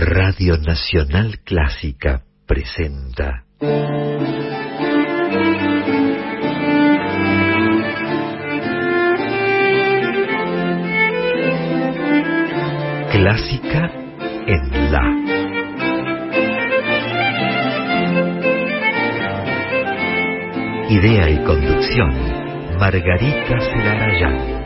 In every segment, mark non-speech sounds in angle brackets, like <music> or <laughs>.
Radio Nacional Clásica presenta. Clásica en La. Idea y conducción, Margarita Celarayán.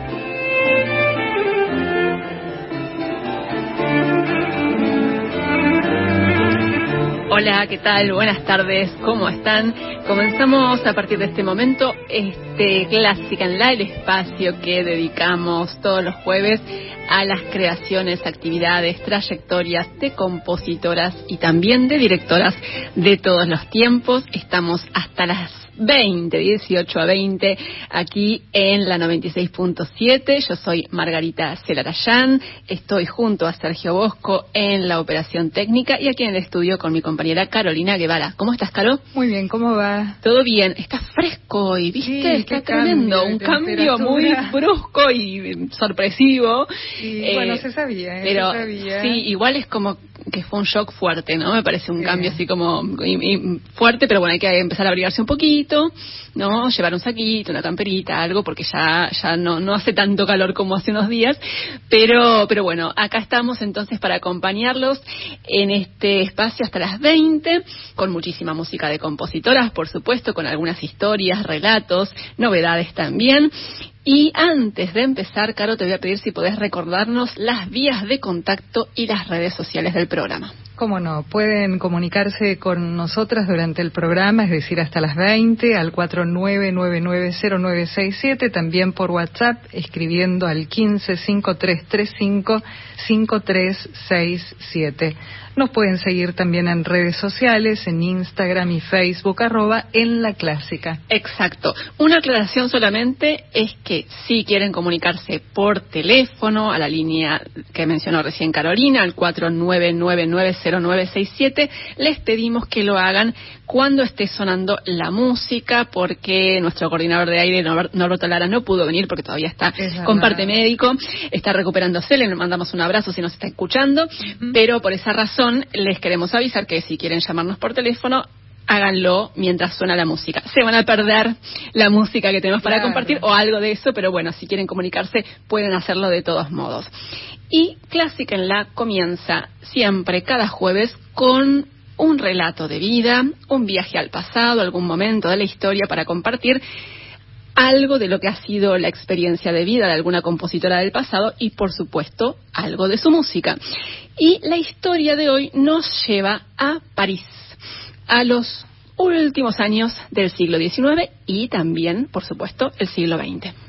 Hola, ¿qué tal? Buenas tardes, ¿cómo están? Comenzamos a partir de este momento este Clásica en la, el espacio que dedicamos todos los jueves a las creaciones, actividades, trayectorias de compositoras y también de directoras de todos los tiempos. Estamos hasta las 20, 18 a 20, aquí en la 96.7. Yo soy Margarita Celarayán, estoy junto a Sergio Bosco en la operación técnica y aquí en el estudio con mi compañera Carolina Guevara. ¿Cómo estás, Caro? Muy bien, ¿cómo va? Todo bien, está fresco y viste, está tremendo, un cambio muy brusco y sorpresivo. Bueno, eh, se sabía, ¿eh? pero se sabía. sí, igual es como que fue un shock fuerte, ¿no? Me parece un cambio así como fuerte, pero bueno, hay que empezar a abrigarse un poquito, ¿no? Llevar un saquito, una camperita, algo, porque ya, ya no, no hace tanto calor como hace unos días. Pero, pero bueno, acá estamos entonces para acompañarlos en este espacio hasta las 20, con muchísima música de compositoras, por supuesto, con algunas historias, relatos, novedades también. Y antes de empezar, Caro, te voy a pedir si podés recordarnos las vías de contacto y las redes sociales del programa. Cómo no, pueden comunicarse con nosotras durante el programa, es decir, hasta las 20 al 49990967, también por WhatsApp escribiendo al 1553355367. Nos pueden seguir también en redes sociales, en Instagram y Facebook, arroba en la clásica. Exacto. Una aclaración solamente es que si quieren comunicarse por teléfono a la línea que mencionó recién Carolina, al 49990967, les pedimos que lo hagan cuando esté sonando la música, porque nuestro coordinador de aire, Norberto Lara, no pudo venir porque todavía está con parte médico, está recuperándose, le mandamos un abrazo si nos está escuchando, pero por esa razón les queremos avisar que si quieren llamarnos por teléfono, háganlo mientras suena la música. Se van a perder la música que tenemos para compartir o algo de eso, pero bueno, si quieren comunicarse pueden hacerlo de todos modos. Y Clásica en la comienza siempre cada jueves con un relato de vida, un viaje al pasado, algún momento de la historia para compartir algo de lo que ha sido la experiencia de vida de alguna compositora del pasado y, por supuesto, algo de su música. Y la historia de hoy nos lleva a París, a los últimos años del siglo XIX y también, por supuesto, el siglo XX.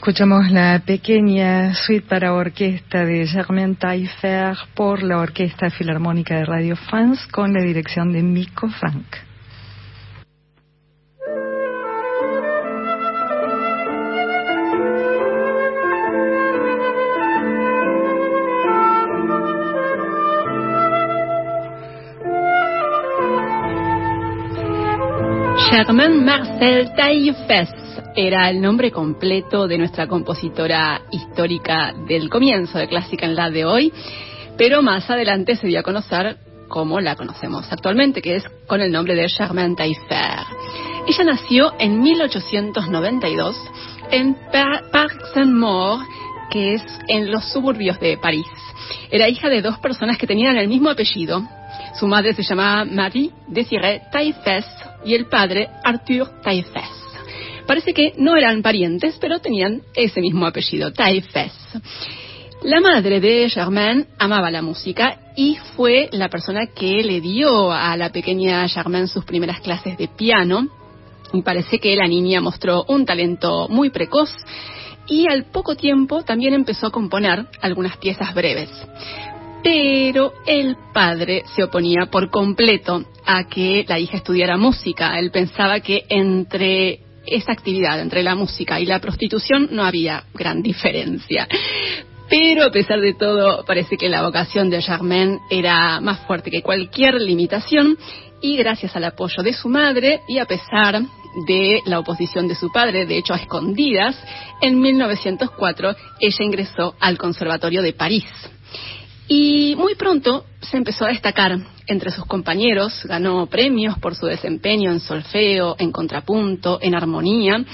Escuchamos la pequeña suite para orquesta de Germain Taillefer por la Orquesta Filarmónica de Radio France con la dirección de Miko Frank. Germain Marcel Taillefer era el nombre completo de nuestra compositora histórica del comienzo de Clásica en la de hoy, pero más adelante se dio a conocer como la conocemos actualmente, que es con el nombre de Germaine Taillefer. Ella nació en 1892 en Parc Saint-Maur, que es en los suburbios de París. Era hija de dos personas que tenían el mismo apellido. Su madre se llamaba Marie Désirée Taillefer y el padre Arthur Taillefer. Parece que no eran parientes, pero tenían ese mismo apellido, Taifes. La madre de Germaine amaba la música y fue la persona que le dio a la pequeña Germaine sus primeras clases de piano. Y parece que la niña mostró un talento muy precoz y al poco tiempo también empezó a componer algunas piezas breves. Pero el padre se oponía por completo a que la hija estudiara música. Él pensaba que entre esa actividad entre la música y la prostitución no había gran diferencia. Pero a pesar de todo, parece que la vocación de Germaine era más fuerte que cualquier limitación y gracias al apoyo de su madre y a pesar de la oposición de su padre, de hecho a escondidas, en 1904 ella ingresó al Conservatorio de París. Y muy pronto se empezó a destacar entre sus compañeros, ganó premios por su desempeño en solfeo, en contrapunto, en armonía,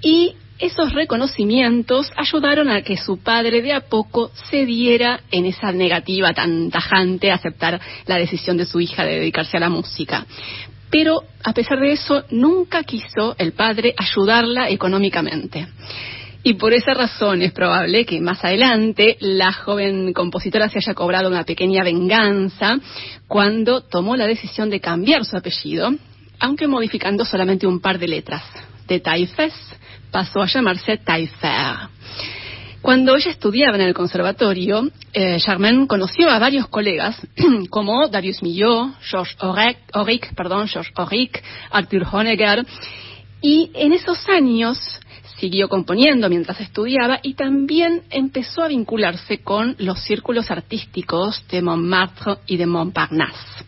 y esos reconocimientos ayudaron a que su padre de a poco cediera en esa negativa tan tajante a aceptar la decisión de su hija de dedicarse a la música. Pero a pesar de eso, nunca quiso el padre ayudarla económicamente. Y por esa razón es probable que más adelante la joven compositora se haya cobrado una pequeña venganza cuando tomó la decisión de cambiar su apellido, aunque modificando solamente un par de letras. De Taifes pasó a llamarse Taifer. Cuando ella estudiaba en el conservatorio, eh, Germaine conoció a varios colegas <clears throat> como Darius Milhaud, Georges Auric, perdón, Georges Auric, Arthur Honegger, y en esos años siguió componiendo mientras estudiaba y también empezó a vincularse con los círculos artísticos de Montmartre y de Montparnasse.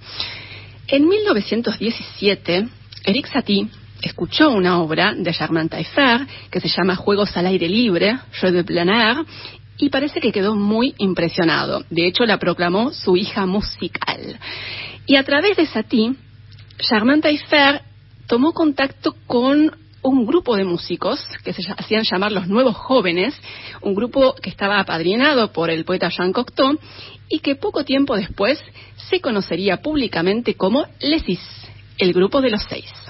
En 1917, Eric Satie escuchó una obra de Germain Taillefer que se llama Juegos al aire libre, Jeux de plein air, y parece que quedó muy impresionado. De hecho, la proclamó su hija musical. Y a través de Satie, Germain Taillefer tomó contacto con un grupo de músicos que se hacían llamar los Nuevos Jóvenes, un grupo que estaba apadrinado por el poeta Jean Cocteau y que poco tiempo después se conocería públicamente como Lesis, el grupo de los seis.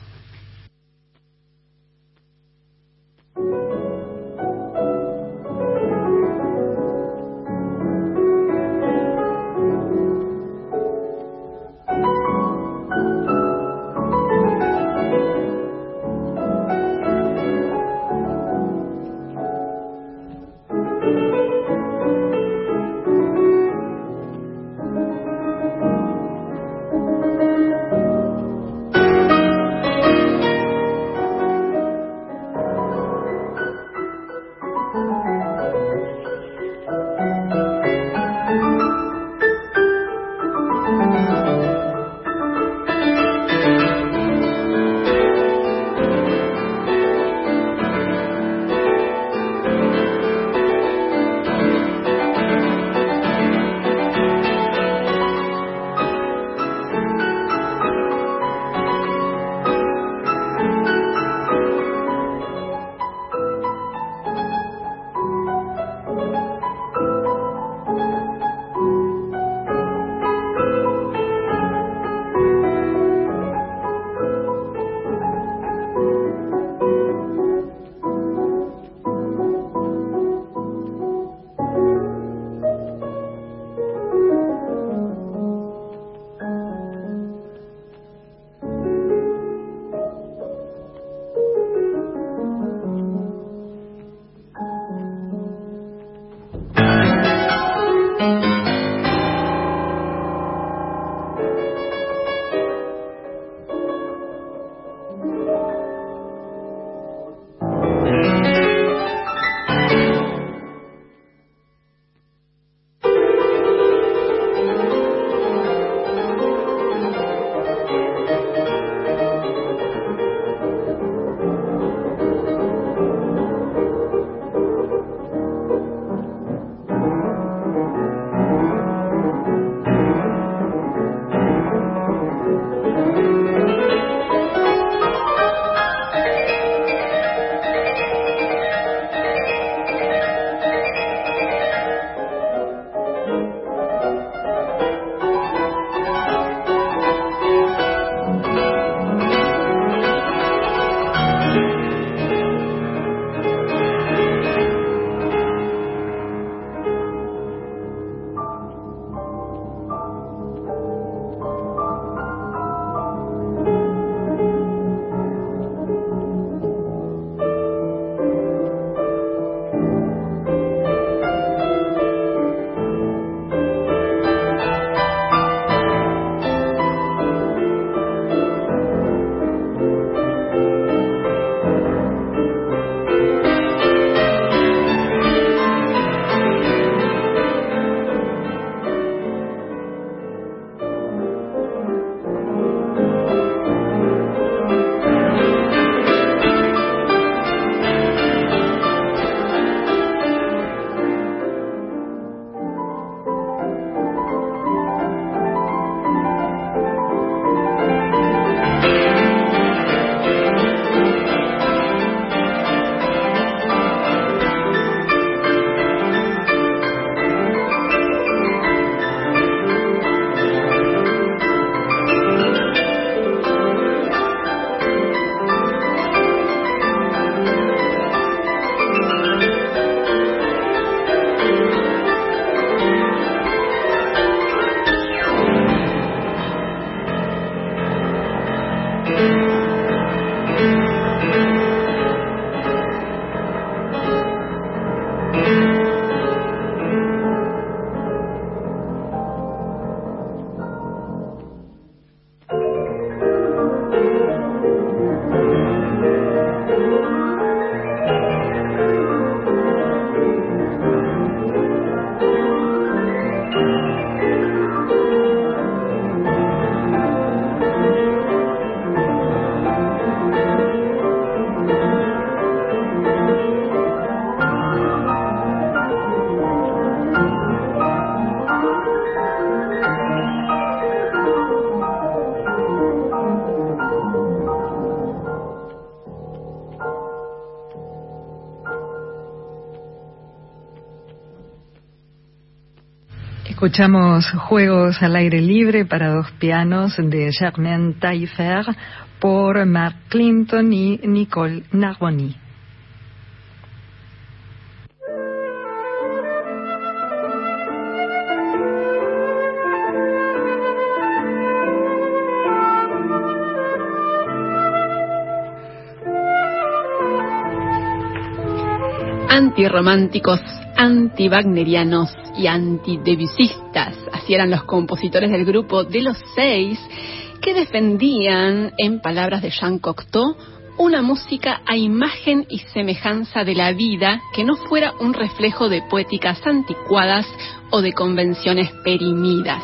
Escuchamos Juegos al aire libre para dos pianos de Germaine Taillefer por Mark Clinton y Nicole Narboni. antirrománticos, anti-wagnerianos y antidebusistas. Así eran los compositores del grupo de los seis que defendían, en palabras de Jean Cocteau, una música a imagen y semejanza de la vida que no fuera un reflejo de poéticas anticuadas o de convenciones perimidas.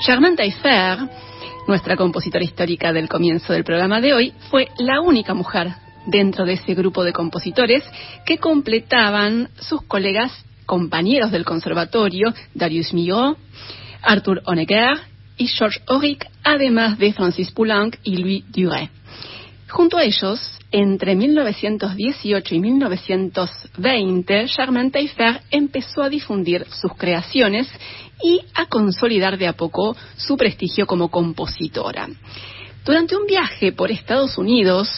Germaine Taillefer, nuestra compositora histórica del comienzo del programa de hoy, fue la única mujer dentro de ese grupo de compositores que completaban sus colegas compañeros del conservatorio, Darius Milhaud, Arthur Honegger y George Auric, además de Francis Poulenc y Louis Duret. Junto a ellos, entre 1918 y 1920, Germaine Taillefer empezó a difundir sus creaciones y a consolidar de a poco su prestigio como compositora. Durante un viaje por Estados Unidos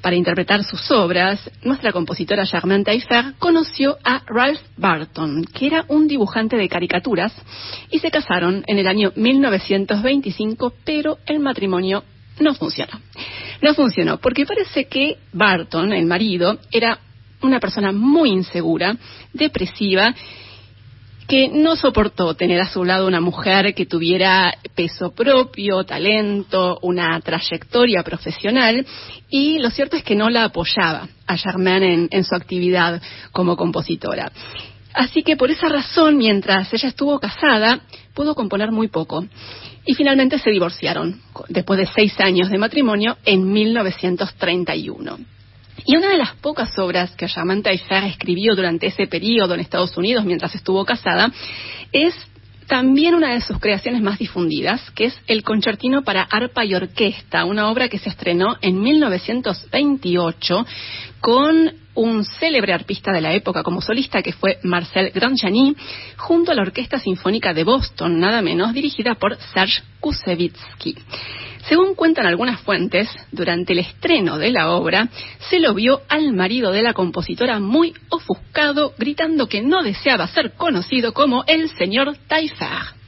para interpretar sus obras, nuestra compositora Germaine Taillefer conoció a Ralph Barton, que era un dibujante de caricaturas, y se casaron en el año 1925, pero el matrimonio no funcionó. No funcionó porque parece que Barton, el marido, era una persona muy insegura, depresiva que no soportó tener a su lado una mujer que tuviera peso propio, talento, una trayectoria profesional y lo cierto es que no la apoyaba a Germaine en, su actividad como compositora. Así que por esa razón, mientras ella estuvo casada, pudo componer muy poco. Y finalmente se divorciaron, después de seis años de matrimonio, en 1931. Y una de las pocas obras que Germaine Taillefer escribió durante ese periodo en Estados Unidos mientras estuvo casada es también una de sus creaciones más difundidas, que es el Concertino para arpa y orquesta, una obra que se estrenó en 1928 con un célebre arpista de la época como solista que fue Marcel Grandjani, junto a la Orquesta Sinfónica de Boston, nada menos, dirigida por Serge Kusevitsky. Según cuentan algunas fuentes, durante el estreno de la obra, se lo vio al marido de la compositora muy ofuscado, gritando que no deseaba ser conocido como el señor Taillefer.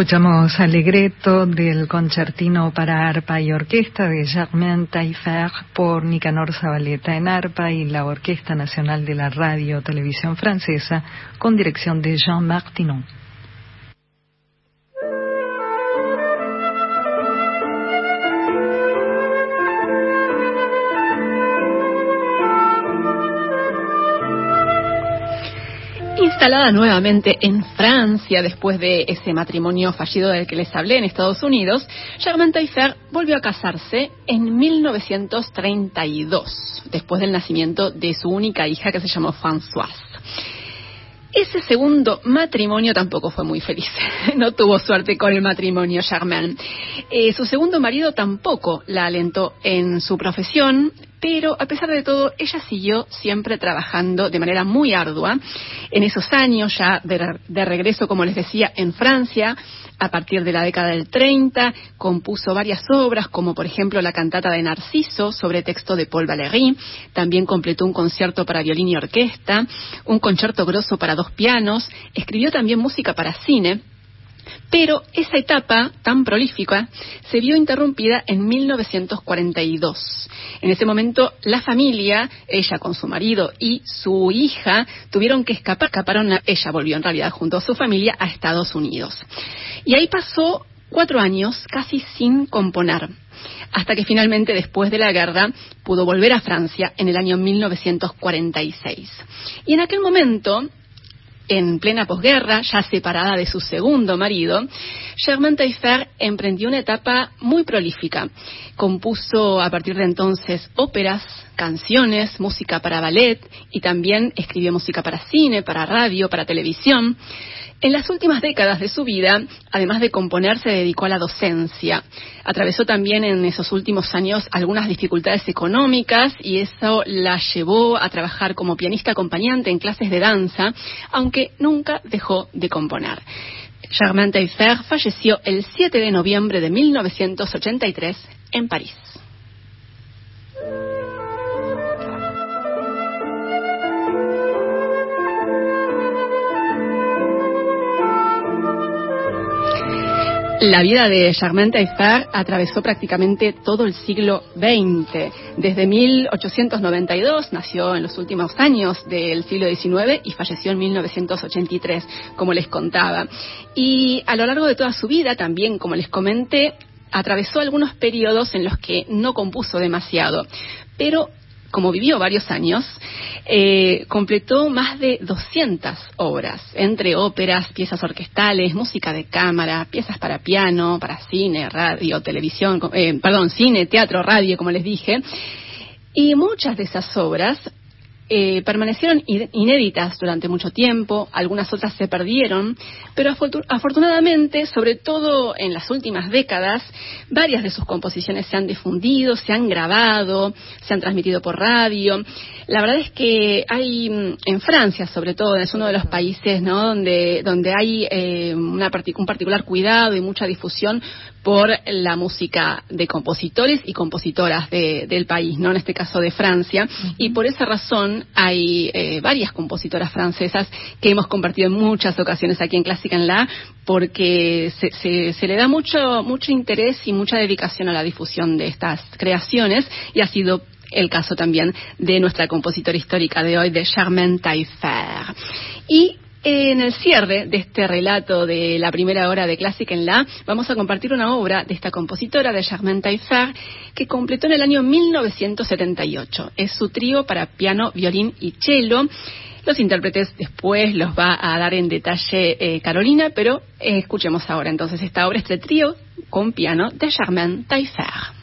Escuchamos Alegreto del concertino para arpa y orquesta de Germain Taillefer por Nicanor Zabaleta en arpa y la Orquesta Nacional de la Radio Televisión Francesa con dirección de Jean Martinon. Instalada nuevamente en Francia después de ese matrimonio fallido del que les hablé en Estados Unidos, Germaine Taillefer volvió a casarse en 1932, después del nacimiento de su única hija que se llamó Françoise. Ese segundo matrimonio tampoco fue muy feliz. <laughs> No tuvo suerte con el matrimonio Germain. Eh, su segundo marido tampoco la alentó en su profesión, pero a pesar de todo, ella siguió siempre trabajando de manera muy ardua. En esos años, ya de, regreso, como les decía, en Francia, a partir de la década del 30, compuso varias obras, como por ejemplo la cantata de Narciso sobre texto de Paul Valéry. También completó un concierto para violín y orquesta, un concierto grosso para dos pianos. Escribió también música para cine pero esa etapa tan prolífica se vio interrumpida en 1942. En ese momento, la familia, ella con su marido y su hija, tuvieron que escapar. Escaparon, ella volvió en realidad junto a su familia a Estados Unidos. Y ahí pasó cuatro años casi sin componer hasta que finalmente después de la guerra pudo volver a Francia en el año 1946. Y en aquel momento en plena posguerra, ya separada de su segundo marido, Germaine Taillefer emprendió una etapa muy prolífica. Compuso a partir de entonces óperas, canciones, música para ballet y también escribió música para cine, para radio, para televisión. En las últimas décadas de su vida, además de componer, se dedicó a la docencia. Atravesó también en esos últimos años algunas dificultades económicas y eso la llevó a trabajar como pianista acompañante en clases de danza, aunque nunca dejó de componer. Germaine Taillefer falleció el 7 de noviembre de 1983 en París. La vida de Germaine Taillefer atravesó prácticamente todo el siglo XX. Desde 1892 nació en los últimos años del siglo XIX y falleció en 1983, como les contaba. Y a lo largo de toda su vida también, como les comenté, atravesó algunos periodos en los que no compuso demasiado, pero como vivió varios años, eh, completó más de 200 obras, entre óperas, piezas orquestales, música de cámara, piezas para piano, para cine, radio, televisión, eh, perdón, cine, teatro, radio, como les dije. Y muchas de esas obras eh, permanecieron inéditas durante mucho tiempo, algunas otras se perdieron, pero afortunadamente, sobre todo en las últimas décadas, varias de sus composiciones se han difundido, se han grabado, se han transmitido por radio. La verdad es que hay, mm, en Francia sobre todo, es uno de los países ¿no? donde, donde hay eh, una un particular cuidado y mucha difusión por la música de compositores y compositoras del país, ¿no? En este caso de Francia. Y por esa razón hay eh, varias compositoras francesas que hemos compartido en muchas ocasiones aquí en Clásica en La, porque se, se, le da mucho, mucho interés y mucha dedicación a la difusión de estas creaciones y ha sido el caso también de nuestra compositora histórica de hoy, de Charmaine Taillefer. Y en el cierre de este relato de la primera hora de Clásica en La, vamos a compartir una obra de esta compositora, de Germaine Taillefer, que completó en el año 1978. Es su trío para piano, violín y cello. Los intérpretes después los va a dar en detalle eh, Carolina, pero eh, escuchemos ahora entonces esta obra, este trío con piano de Germaine Taillefer.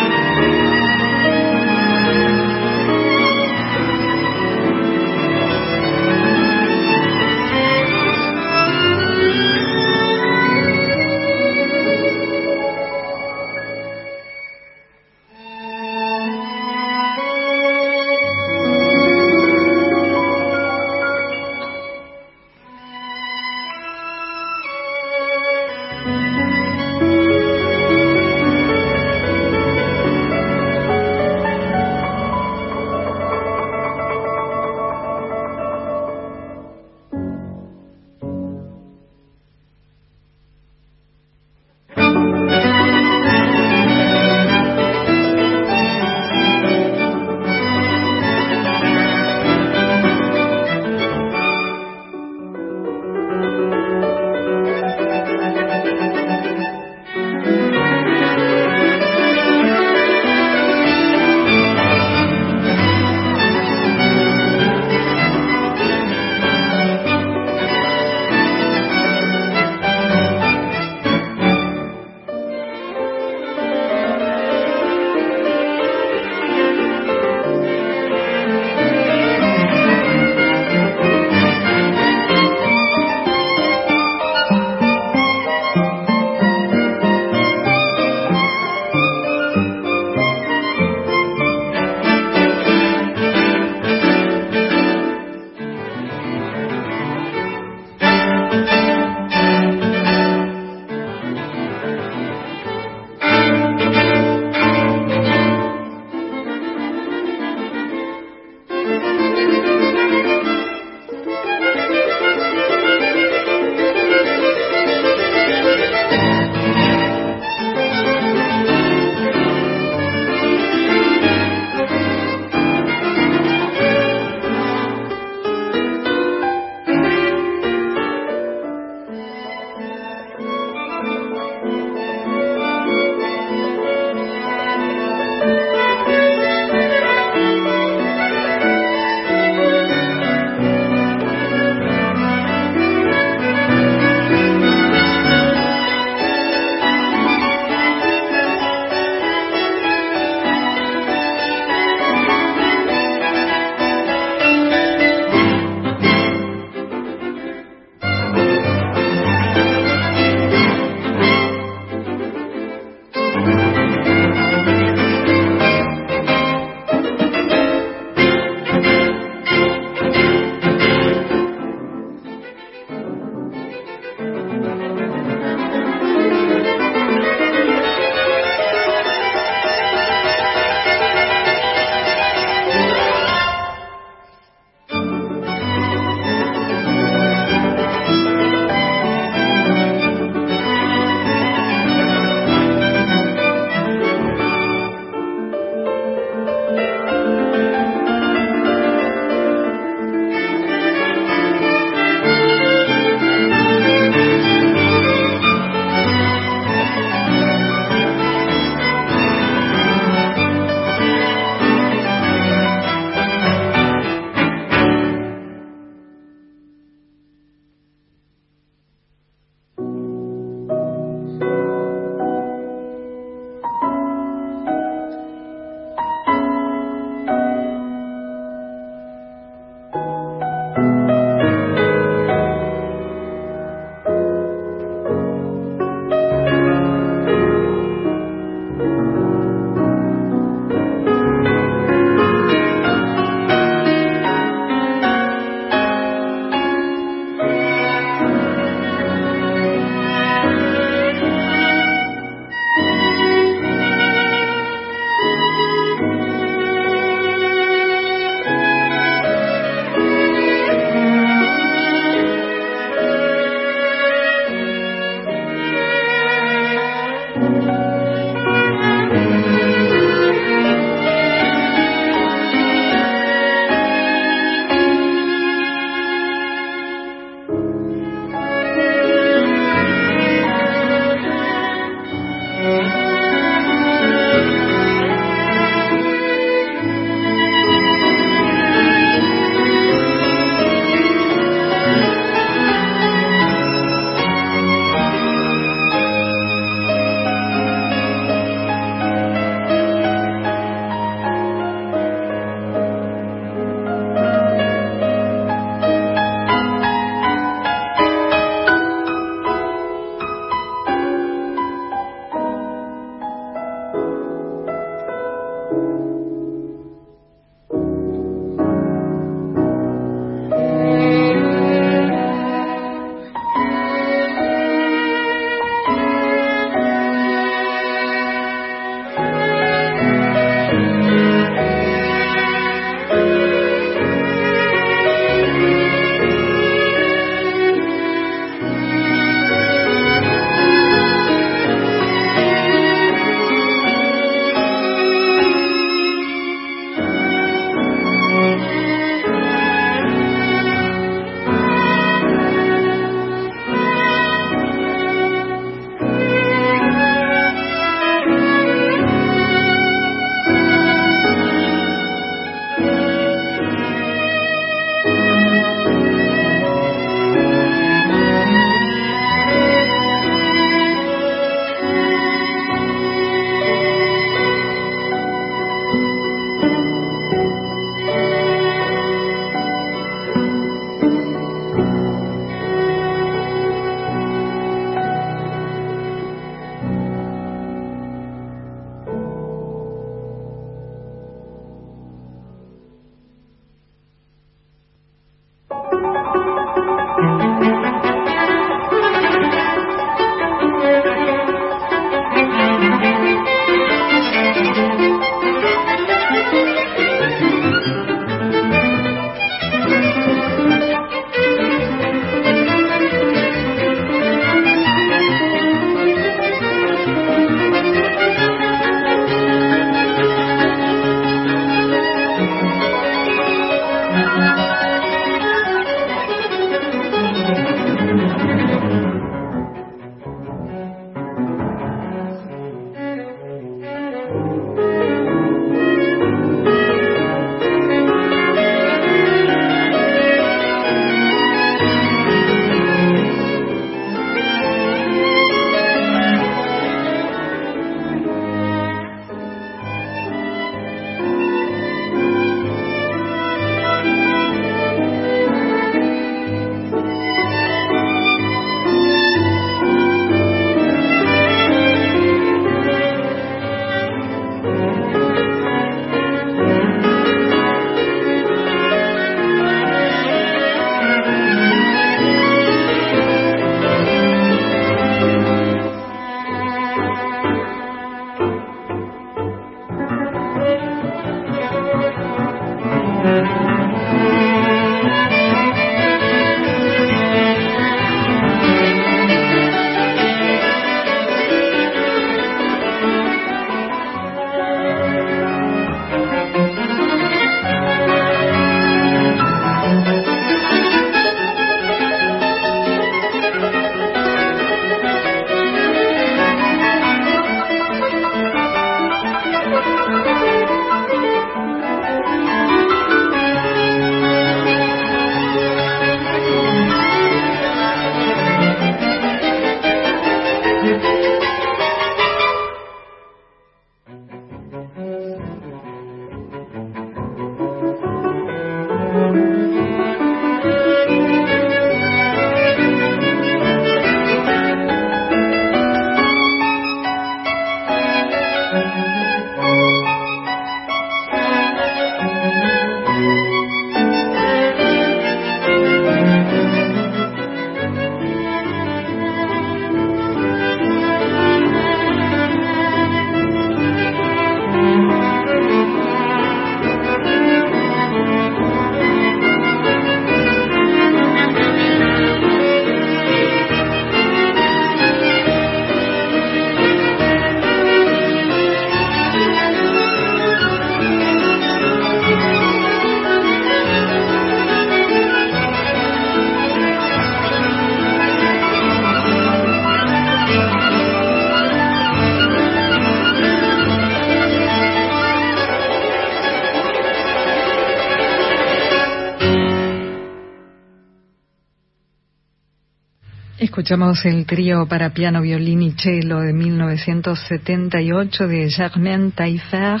Escuchamos el trío para piano, violín y cello de 1978 de Germaine Taillefer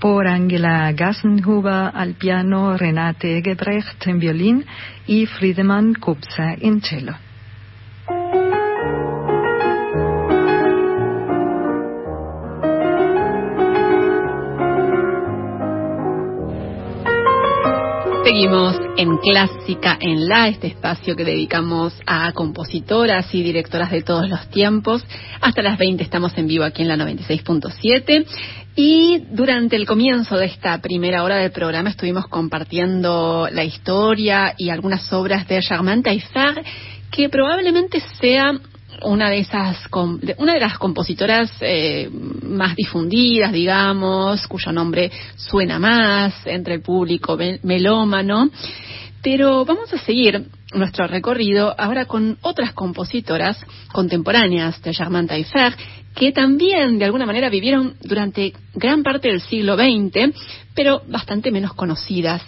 por Angela Gassenhuber al piano, Renate Egebrecht en violín y Friedemann Kupsa en cello. Seguimos en Clásica en La, este espacio que dedicamos a compositoras y directoras de todos los tiempos. Hasta las 20 estamos en vivo aquí en la 96.7 y durante el comienzo de esta primera hora del programa estuvimos compartiendo la historia y algunas obras de Germaine Taillefer que probablemente sea una de esas una de las compositoras eh, más difundidas digamos cuyo nombre suena más entre el público melómano. Pero vamos a seguir nuestro recorrido ahora con otras compositoras contemporáneas de Germaine Taillefer que también de alguna manera vivieron durante gran parte del siglo XX pero bastante menos conocidas.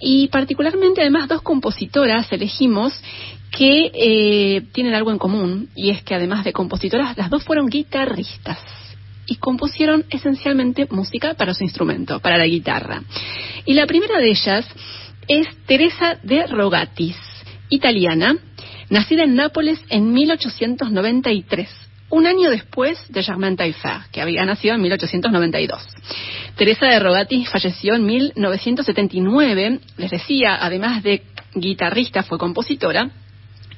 Y particularmente además dos compositoras elegimos que eh, tienen algo en común y es que además de compositoras, las dos fueron guitarristas y compusieron esencialmente música para su instrumento, para la guitarra. Y la primera de ellas es Teresa de Rogatis, italiana, nacida en Nápoles en 1893, un año después de Germaine Taillefer, que había nacido en 1892. Teresa de Rogatis falleció en 1979, les decía, además de guitarrista, fue compositora,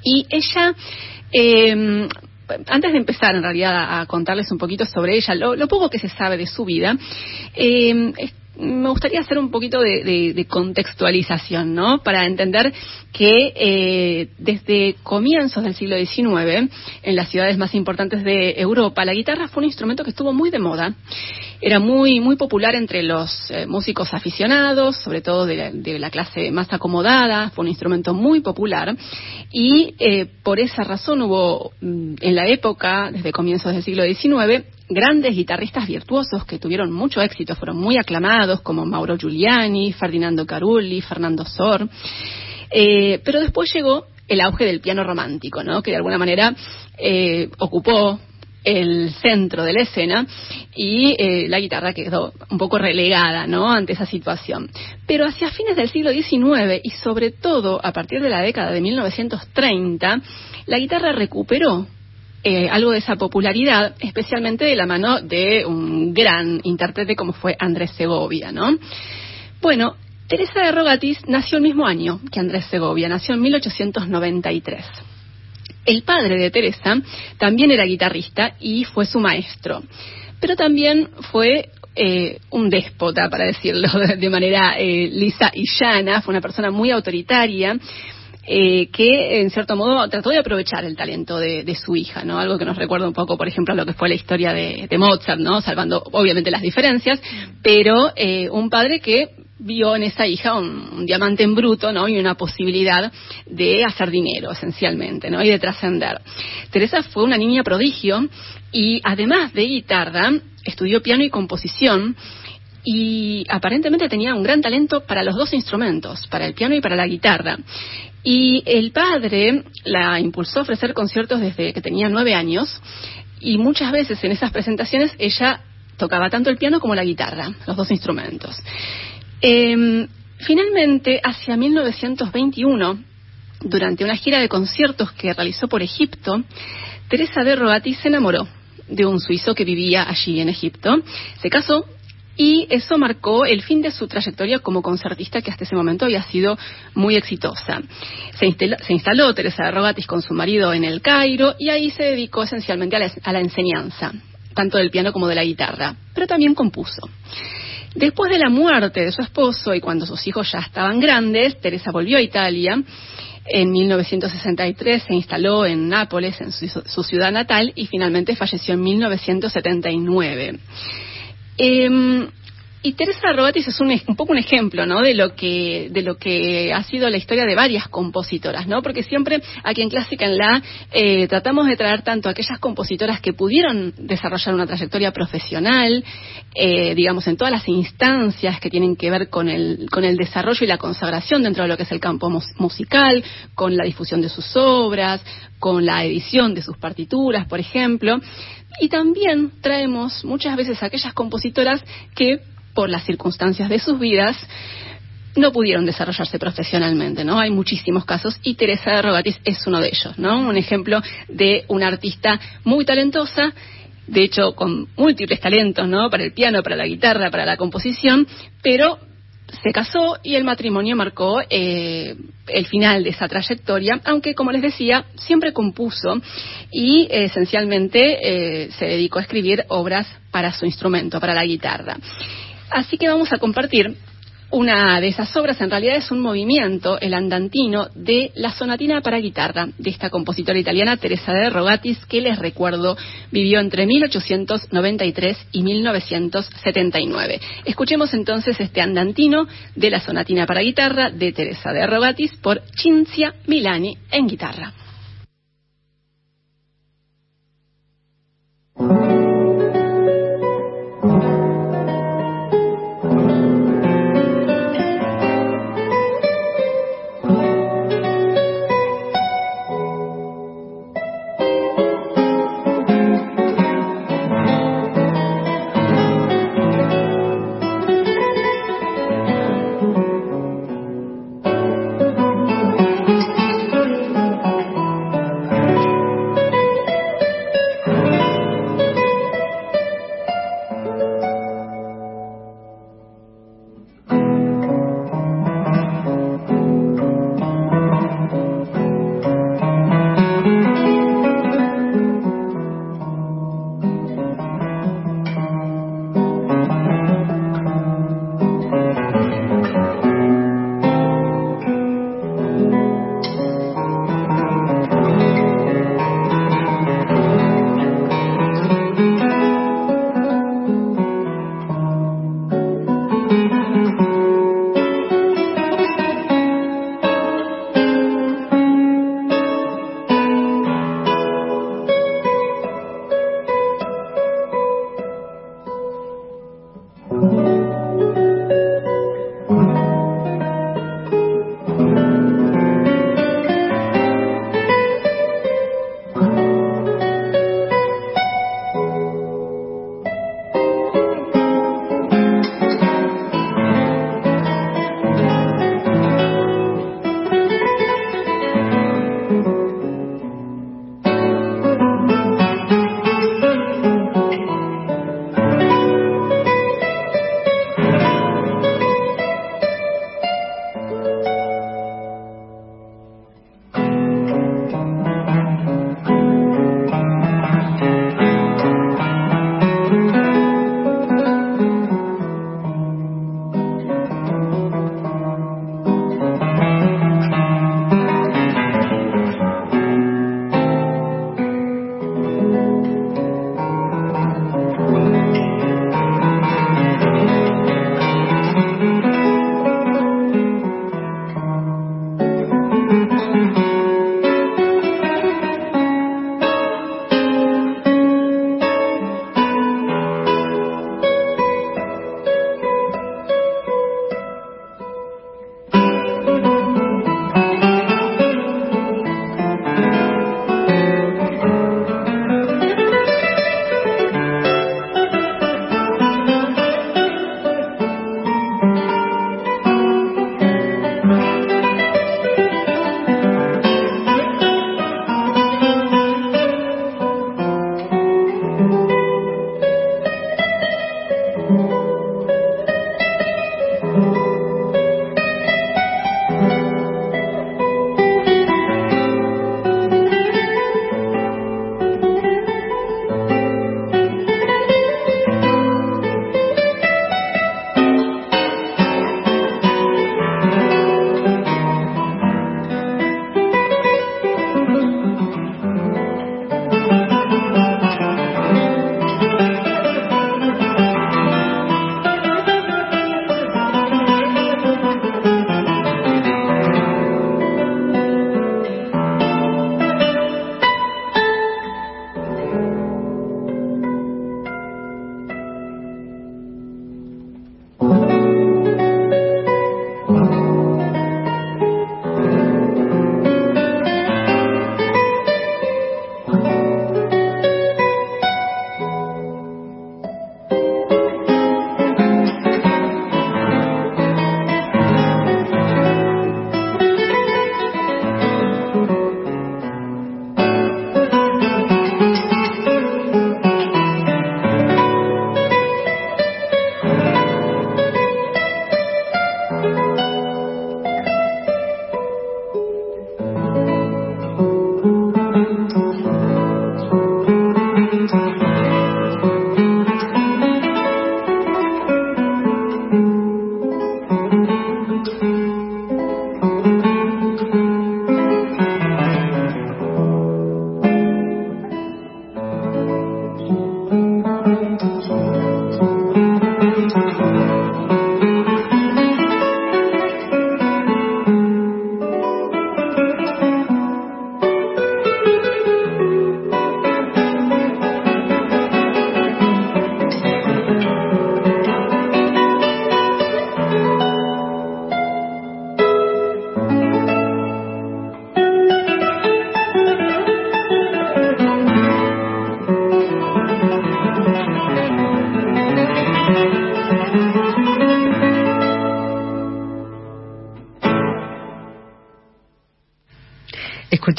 y ella, eh, antes de empezar en realidad a, contarles un poquito sobre ella, lo, poco que se sabe de su vida, eh, me gustaría hacer un poquito de, contextualización, ¿no? Para entender que eh, desde comienzos del siglo XIX, en las ciudades más importantes de Europa, la guitarra fue un instrumento que estuvo muy de moda. Era muy, muy popular entre los eh, músicos aficionados, sobre todo de la, clase más acomodada, fue un instrumento muy popular y eh, por esa razón hubo mm, en la época, desde comienzos del siglo XIX, grandes guitarristas virtuosos que tuvieron mucho éxito, fueron muy aclamados, como Mauro Giuliani, Ferdinando Carulli, Fernando Sor. Eh, pero después llegó el auge del piano romántico, ¿no? que de alguna manera eh, ocupó el centro de la escena y eh, la guitarra quedó un poco relegada ¿no? ante esa situación. Pero hacia fines del siglo XIX y sobre todo a partir de la década de 1930, la guitarra recuperó eh, algo de esa popularidad, especialmente de la mano de un gran intérprete como fue Andrés Segovia, ¿no? Bueno, Teresa de Rogatis nació el mismo año que Andrés Segovia, nació en 1893. El padre de Teresa también era guitarrista y fue su maestro, pero también fue eh, un déspota, para decirlo <laughs> de manera eh, lisa y llana, fue una persona muy autoritaria eh, que en cierto modo trató de aprovechar el talento de, su hija, ¿no? Algo que nos recuerda un poco, por ejemplo, a lo que fue la historia de, Mozart, ¿no? Salvando obviamente las diferencias, pero eh, un padre que vio en esa hija un, diamante en bruto, ¿no? Y una posibilidad de hacer dinero, esencialmente, ¿no? Y de trascender. Teresa fue una niña prodigio y además de guitarra, estudió piano y composición y aparentemente tenía un gran talento para los dos instrumentos, para el piano y para la guitarra. Y el padre la impulsó a ofrecer conciertos desde que tenía nueve años y muchas veces en esas presentaciones ella tocaba tanto el piano como la guitarra, los dos instrumentos. Em, finalmente, hacia 1921, durante una gira de conciertos que realizó por Egipto, Teresa de Roati se enamoró de un suizo que vivía allí en Egipto. Se casó y eso marcó el fin de su trayectoria como concertista que hasta ese momento había sido muy exitosa. Se instaló, Teresa de Rogatis con su marido en el Cairo y ahí se dedicó esencialmente a la, enseñanza, tanto del piano como de la guitarra, pero también compuso. Después de la muerte de su esposo y cuando sus hijos ya estaban grandes, Teresa volvió a Italia. En 1963 se instaló en Nápoles, en su ciudad natal, y finalmente falleció en 1979. Em, Y Teresa Rogatis es un, un, poco un ejemplo, ¿no? De lo que de lo que ha sido la historia de varias compositoras, ¿no? Porque siempre aquí en Clásica en la eh, tratamos de traer tanto a aquellas compositoras que pudieron desarrollar una trayectoria profesional, eh, digamos en todas las instancias que tienen que ver con el con el desarrollo y la consagración dentro de lo que es el campo musical, con la difusión de sus obras, con la edición de sus partituras, por ejemplo. Y también traemos muchas veces a aquellas compositoras que por las circunstancias de sus vidas, no pudieron desarrollarse profesionalmente, ¿no? Hay muchísimos casos y Teresa de Rogatis es uno de ellos, ¿no? Un ejemplo de una artista muy talentosa, de hecho con múltiples talentos, ¿no? Para el piano, para la guitarra, para la composición, pero se casó y el matrimonio marcó eh, el final de esa trayectoria, aunque como les decía, siempre compuso y esencialmente eh, se dedicó a escribir obras para su instrumento, para la guitarra. Así que vamos a compartir una de esas obras, en realidad es un movimiento, el andantino, de la sonatina para guitarra de esta compositora italiana Teresa de Rogatis, que les recuerdo vivió entre 1893 y 1979. Escuchemos entonces este andantino de la sonatina para guitarra de Teresa de Rogatis por Cinzia Milani en guitarra.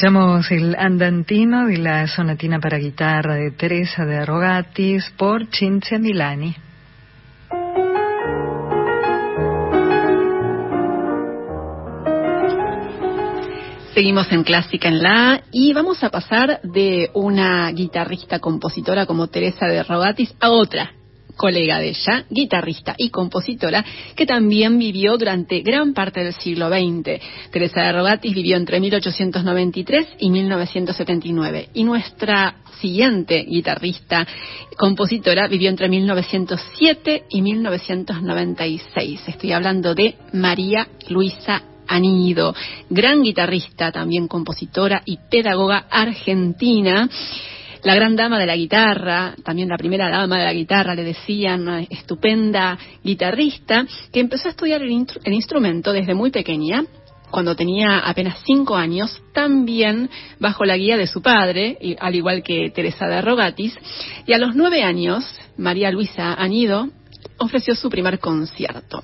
Escuchamos el andantino de la sonatina para guitarra de Teresa de Rogatis por Cinzia Milani. Seguimos en Clásica en la y vamos a pasar de una guitarrista compositora como Teresa de Rogatis a otra colega de ella, guitarrista y compositora, que también vivió durante gran parte del siglo XX. Teresa de Rogatis vivió entre 1893 y 1979 y nuestra siguiente guitarrista compositora vivió entre 1907 y 1996. Estoy hablando de María Luisa Anido, gran guitarrista, también compositora y pedagoga argentina. La gran dama de la guitarra, también la primera dama de la guitarra, le decían, una estupenda guitarrista, que empezó a estudiar el, el instrumento desde muy pequeña, cuando tenía apenas cinco años, también bajo la guía de su padre, al igual que Teresa de Rogatis, y a los nueve años, María Luisa Anido ofreció su primer concierto.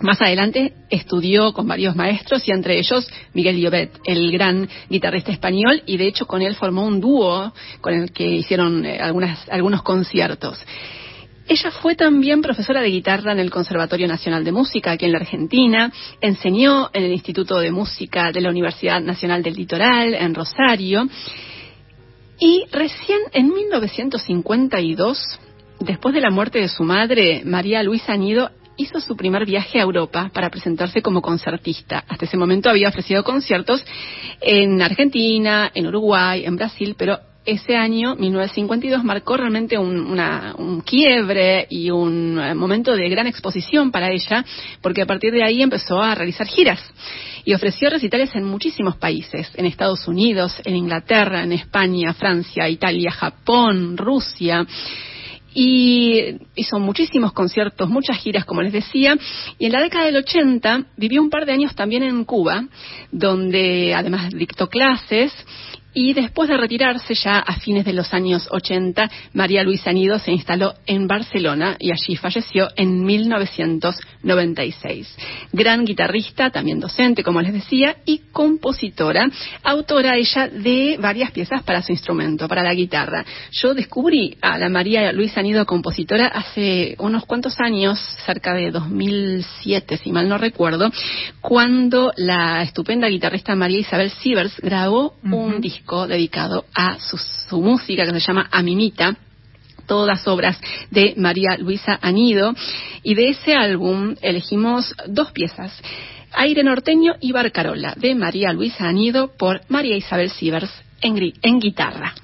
Más adelante estudió con varios maestros y entre ellos Miguel Llobet, el gran guitarrista español, y de hecho con él formó un dúo con el que hicieron eh, algunas, algunos conciertos. Ella fue también profesora de guitarra en el Conservatorio Nacional de Música aquí en la Argentina, enseñó en el Instituto de Música de la Universidad Nacional del Litoral en Rosario y recién en 1952 Después de la muerte de su madre, María Luisa Añido hizo su primer viaje a Europa para presentarse como concertista. Hasta ese momento había ofrecido conciertos en Argentina, en Uruguay, en Brasil, pero ese año, 1952, marcó realmente un, un, quiebre y un eh, momento de gran exposición para ella, porque a partir de ahí empezó a realizar giras y ofreció recitales en muchísimos países, en Estados Unidos, en Inglaterra, en España, Francia, Italia, Japón, Rusia y hizo muchísimos conciertos, muchas giras, como les decía, y en la década del 80 vivió un par de años también en Cuba, donde además dictó clases y después de retirarse ya a fines de los años 80, María Luisa Nido se instaló en Barcelona y allí falleció en 1996. Gran guitarrista, también docente, como les decía, y compositora, autora ella de varias piezas para su instrumento, para la guitarra. Yo descubrí a la María Luisa Nido compositora hace unos cuantos años, cerca de 2007, si mal no recuerdo, cuando la estupenda guitarrista María Isabel Sievers grabó un disco dedicado a su, música que se llama Amimita todas obras de María Luisa Anido y de ese álbum elegimos dos piezas. Aire norteño y Barcarola de María Luisa Anido por María Isabel Sievers en, en guitarra.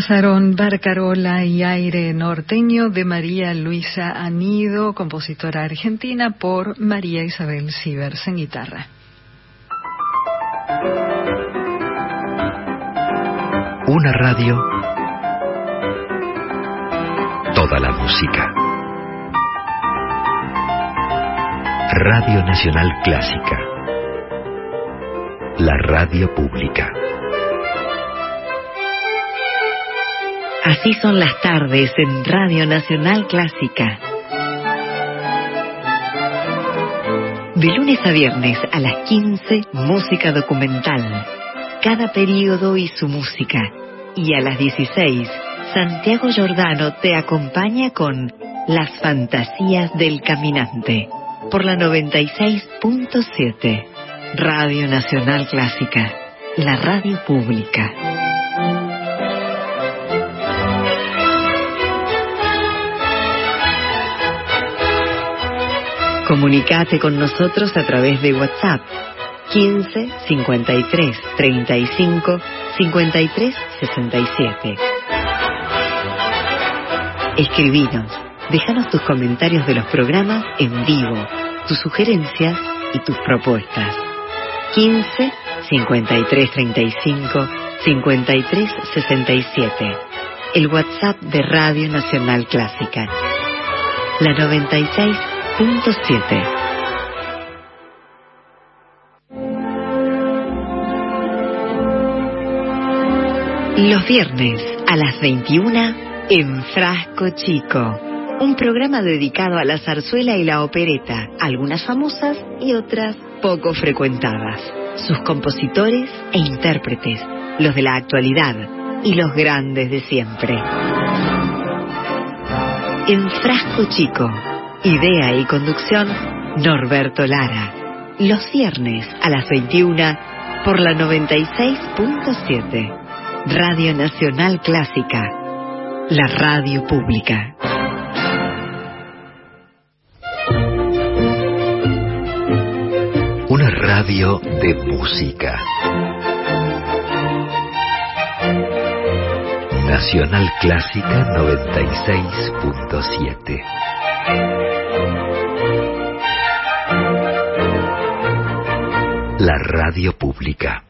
Pasaron Barcarola y Aire Norteño de María Luisa Anido, compositora argentina, por María Isabel Sivers en guitarra. Una radio. Toda la música. Radio Nacional Clásica. La radio pública. Así son las tardes en Radio Nacional Clásica. De lunes a viernes a las 15, música documental. Cada periodo y su música. Y a las 16, Santiago Giordano te acompaña con Las Fantasías del Caminante. Por la 96.7. Radio Nacional Clásica. La radio pública. Comunicate con nosotros a través de WhatsApp 15 53 35 53 67. Escribinos, déjanos tus comentarios de los programas en vivo, tus sugerencias y tus propuestas. 15 53 35 53 67. El WhatsApp de Radio Nacional Clásica. La 96 los viernes a las 21 en Frasco Chico. Un programa dedicado a la zarzuela y la opereta, algunas famosas y otras poco frecuentadas. Sus compositores e intérpretes, los de la actualidad y los grandes de siempre. En Frasco Chico Idea y conducción, Norberto Lara. Los viernes a las 21 por la 96.7. Radio Nacional Clásica. La radio pública. Una radio de música. Nacional Clásica 96.7. La radio pública.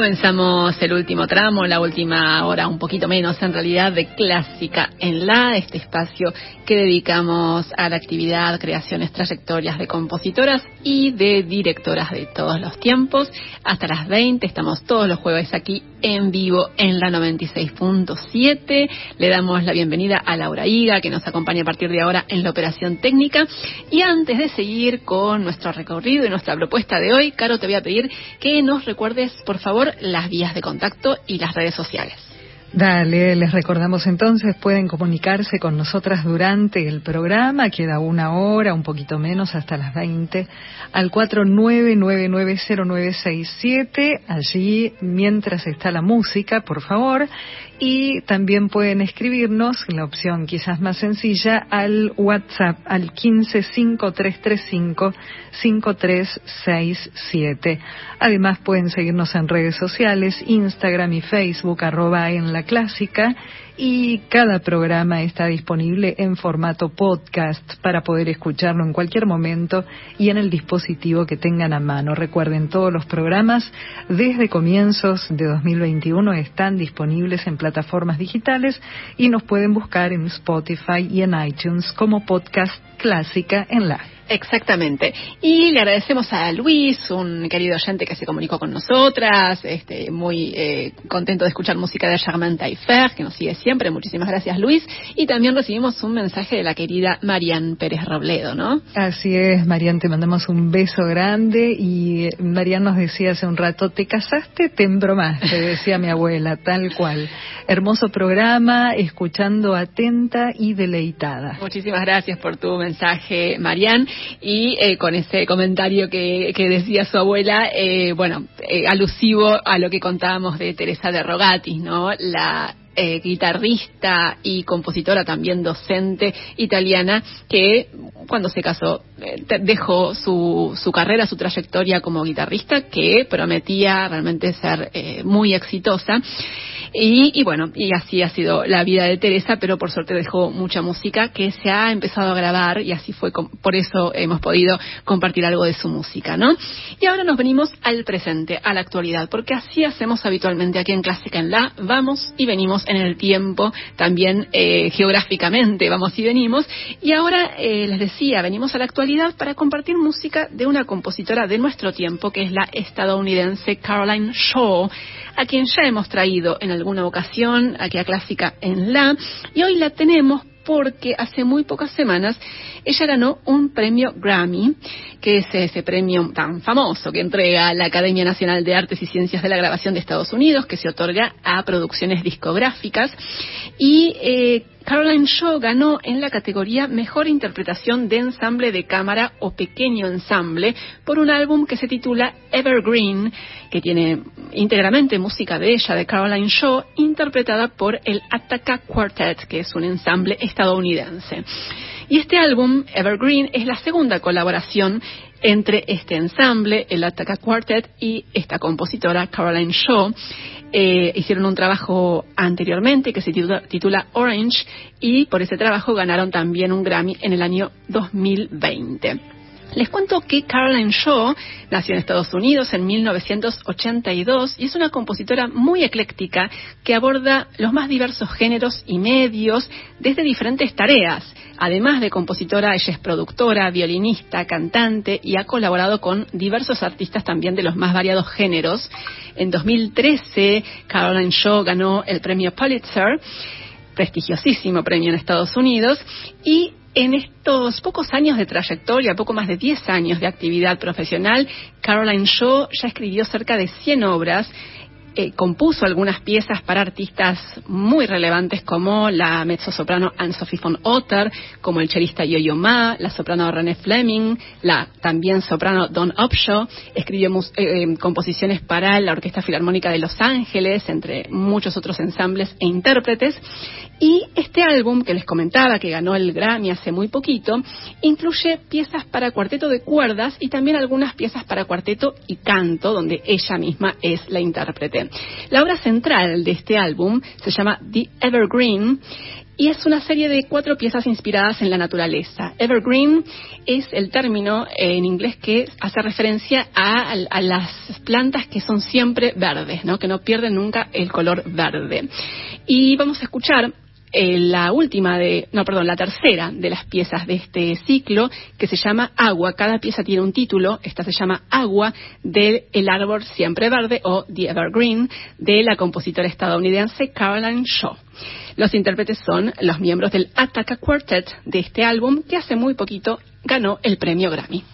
Comenzamos el último tramo, la última hora, un poquito menos en realidad, de Clásica en la, este espacio que dedicamos a la actividad, creaciones, trayectorias de compositoras y de directoras de todos los tiempos. Hasta las 20 estamos todos los jueves aquí en vivo en la 96.7. Le damos la bienvenida a Laura Higa, que nos acompaña a partir de ahora en la operación técnica. Y antes de seguir con nuestro recorrido y nuestra propuesta de hoy, Caro, te voy a pedir que nos recuerdes, por favor, las vías de contacto y las redes sociales. Dale, les recordamos entonces, pueden comunicarse con nosotras durante el programa, queda una hora, un poquito menos, hasta las 20, al 49990967, allí mientras está la música, por favor, y también pueden escribirnos, la opción quizás más sencilla, al WhatsApp al 1553355367. Además pueden seguirnos en redes sociales, Instagram y Facebook, arroba en la clásica, y cada programa está disponible en formato podcast para poder escucharlo en cualquier momento y en el dispositivo que tengan a mano. Recuerden, todos los programas desde comienzos de 2021 están disponibles en plataformas digitales y nos pueden buscar en Spotify y en iTunes como podcast clásica en la. Exactamente. Y le agradecemos a Luis, un querido oyente que se comunicó con nosotras, este, muy eh, contento de escuchar música de Germain Taillefer, que nos sigue siempre. Muchísimas gracias, Luis. Y también recibimos un mensaje de la querida Marian Pérez Robledo, ¿no? Así es, Marian, te mandamos un beso grande. Y eh, Marian nos decía hace un rato, ¿te casaste? Te embromaste, <laughs> decía mi abuela, tal cual. Hermoso programa, escuchando atenta y deleitada. Muchísimas gracias por tu mensaje, Marian y eh, con ese comentario que, decía su abuela, eh, bueno, eh, alusivo a lo que contábamos de Teresa de Rogatis, ¿no? La guitarrista y compositora también docente italiana que cuando se casó. Eh, dejó su, su carrera, su trayectoria como guitarrista, que prometía realmente ser eh, muy exitosa. Y, y, bueno, y así ha sido la vida de Teresa, pero por suerte dejó mucha música que se ha empezado a grabar y así fue, por eso hemos podido compartir algo de su música, ¿no? Y ahora nos venimos al presente, a la actualidad, porque así hacemos habitualmente aquí en Clásica en La, vamos y venimos en el tiempo, también eh, geográficamente vamos y venimos, y ahora eh, les decía, venimos a la actualidad para compartir música de una compositora de nuestro tiempo, que es la estadounidense Caroline Shaw, a quien ya hemos traído en alguna ocasión aquí a Clásica en La, y hoy la tenemos porque hace muy pocas semanas ella ganó un premio Grammy, que es ese premio tan famoso que entrega la Academia Nacional de Artes y Ciencias de la Grabación de Estados Unidos, que se otorga a producciones discográficas. Y eh, Caroline Shaw ganó en la categoría Mejor Interpretación de Ensamble de Cámara o Pequeño Ensamble por un álbum que se titula Evergreen, que tiene íntegramente música de ella, de Caroline Shaw, interpretada por el Attaka Quartet, que es un ensamble estadounidense. Y este álbum, Evergreen, es la segunda colaboración entre este ensamble, el Attaka Quartet, y esta compositora, Caroline Shaw. Eh, hicieron un trabajo anteriormente que se titula, Orange y por ese trabajo ganaron también un Grammy en el año 2020. Les cuento que Caroline Shaw nació en Estados Unidos en 1982 y es una compositora muy ecléctica que aborda los más diversos géneros y medios desde diferentes tareas. Además de compositora, ella es productora, violinista, cantante y ha colaborado con diversos artistas también de los más variados géneros. En 2013, Caroline Shaw ganó el premio Pulitzer prestigiosísimo premio en Estados Unidos y en estos pocos años de trayectoria, poco más de 10 años de actividad profesional, Caroline Shaw ya escribió cerca de 100 obras eh, compuso algunas piezas para artistas muy relevantes como la mezzosoprano Anne-Sophie von Otter, como el chelista Yo-Yo Ma, la soprano René Fleming, la también soprano Don Upshaw. Escribió eh, eh, composiciones para la Orquesta Filarmónica de Los Ángeles, entre muchos otros ensambles e intérpretes. Y este álbum que les comentaba, que ganó el Grammy hace muy poquito, incluye piezas para cuarteto de cuerdas y también algunas piezas para cuarteto y canto, donde ella misma es la intérprete. La obra central de este álbum se llama The Evergreen y es una serie de cuatro piezas inspiradas en la naturaleza. Evergreen es el término en inglés que hace referencia a, las plantas que son siempre verdes, ¿no? que no pierden nunca el color verde. Y vamos a escuchar eh, la última de, no, perdón, la tercera de las piezas de este ciclo, que se llama Agua. Cada pieza tiene un título. Esta se llama Agua del El Árbol Siempre Verde o The Evergreen de la compositora estadounidense Caroline Shaw. Los intérpretes son los miembros del Attack Quartet de este álbum que hace muy poquito ganó el premio Grammy.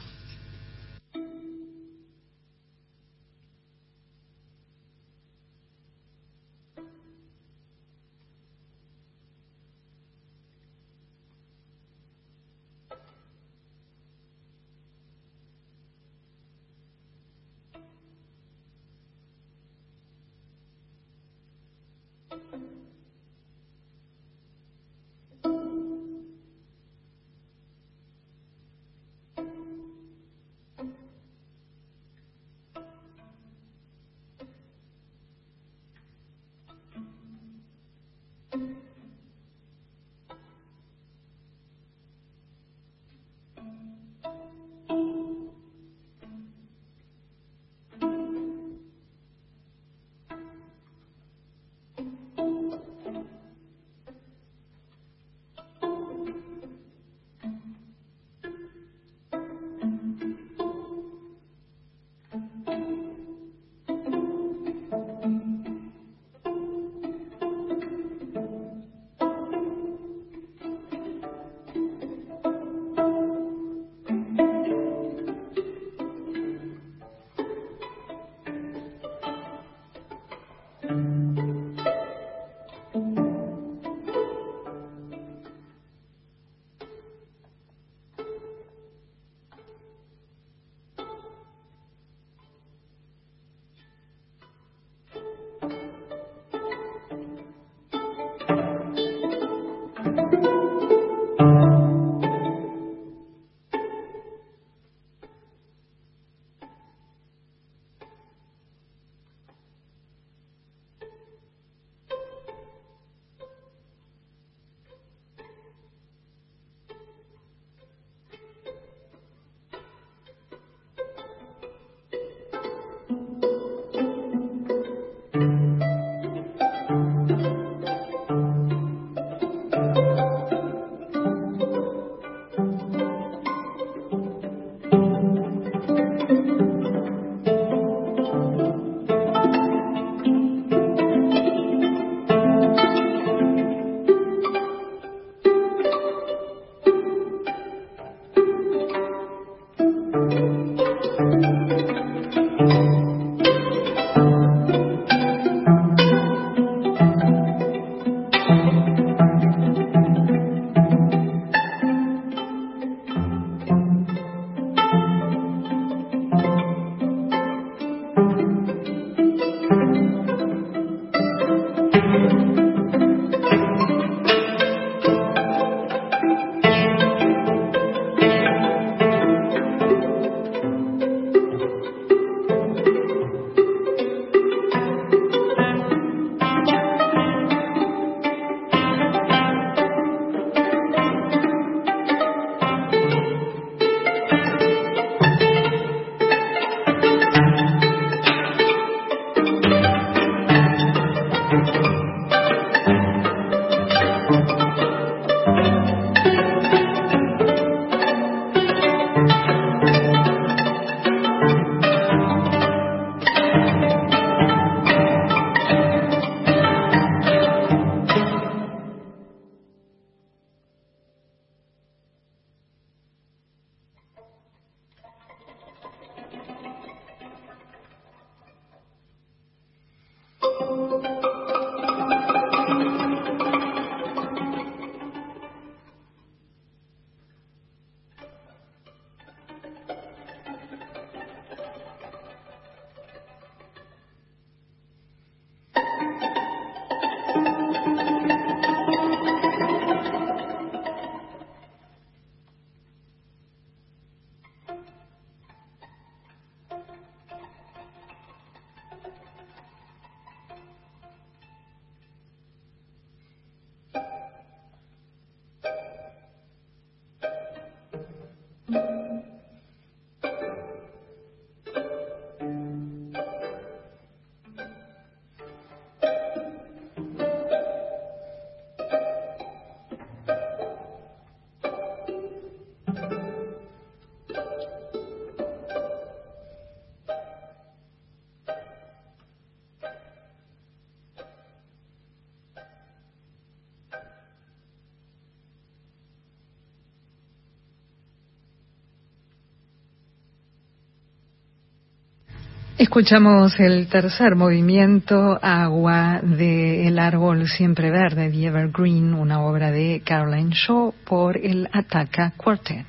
Escuchamos el tercer movimiento, Agua de El Árbol Siempre Verde, The Evergreen, una obra de Caroline Shaw por el Ataca Quartet.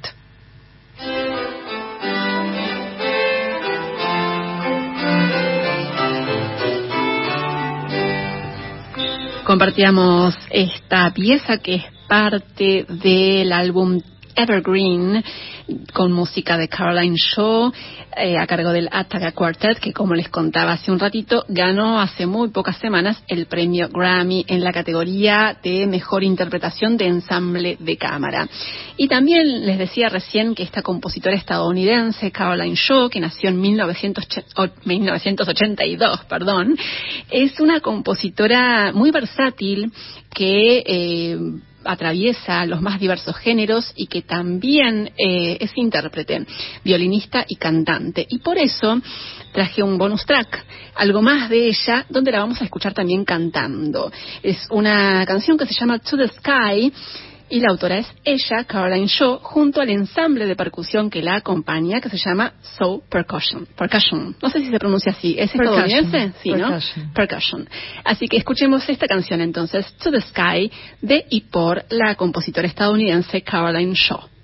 Compartíamos esta pieza que es parte del álbum Evergreen con música de Caroline Shaw eh, a cargo del Attack Quartet que como les contaba hace un ratito ganó hace muy pocas semanas el premio Grammy en la categoría de mejor interpretación de ensamble de cámara. Y también les decía recién que esta compositora estadounidense Caroline Shaw que nació en 1982, perdón, es una compositora muy versátil que eh, atraviesa los más diversos géneros y que también eh, es intérprete, violinista y cantante. Y por eso traje un bonus track, algo más de ella, donde la vamos a escuchar también cantando. Es una canción que se llama To the Sky y la autora es ella, Caroline Shaw, junto al ensamble de percusión que la acompaña, que se llama Soul Percussion. Percussion. No sé si se pronuncia así. ¿Es estadounidense? Sí, ¿no? Percussion. Así que escuchemos esta canción entonces, To the Sky, de y por la compositora estadounidense Caroline Shaw.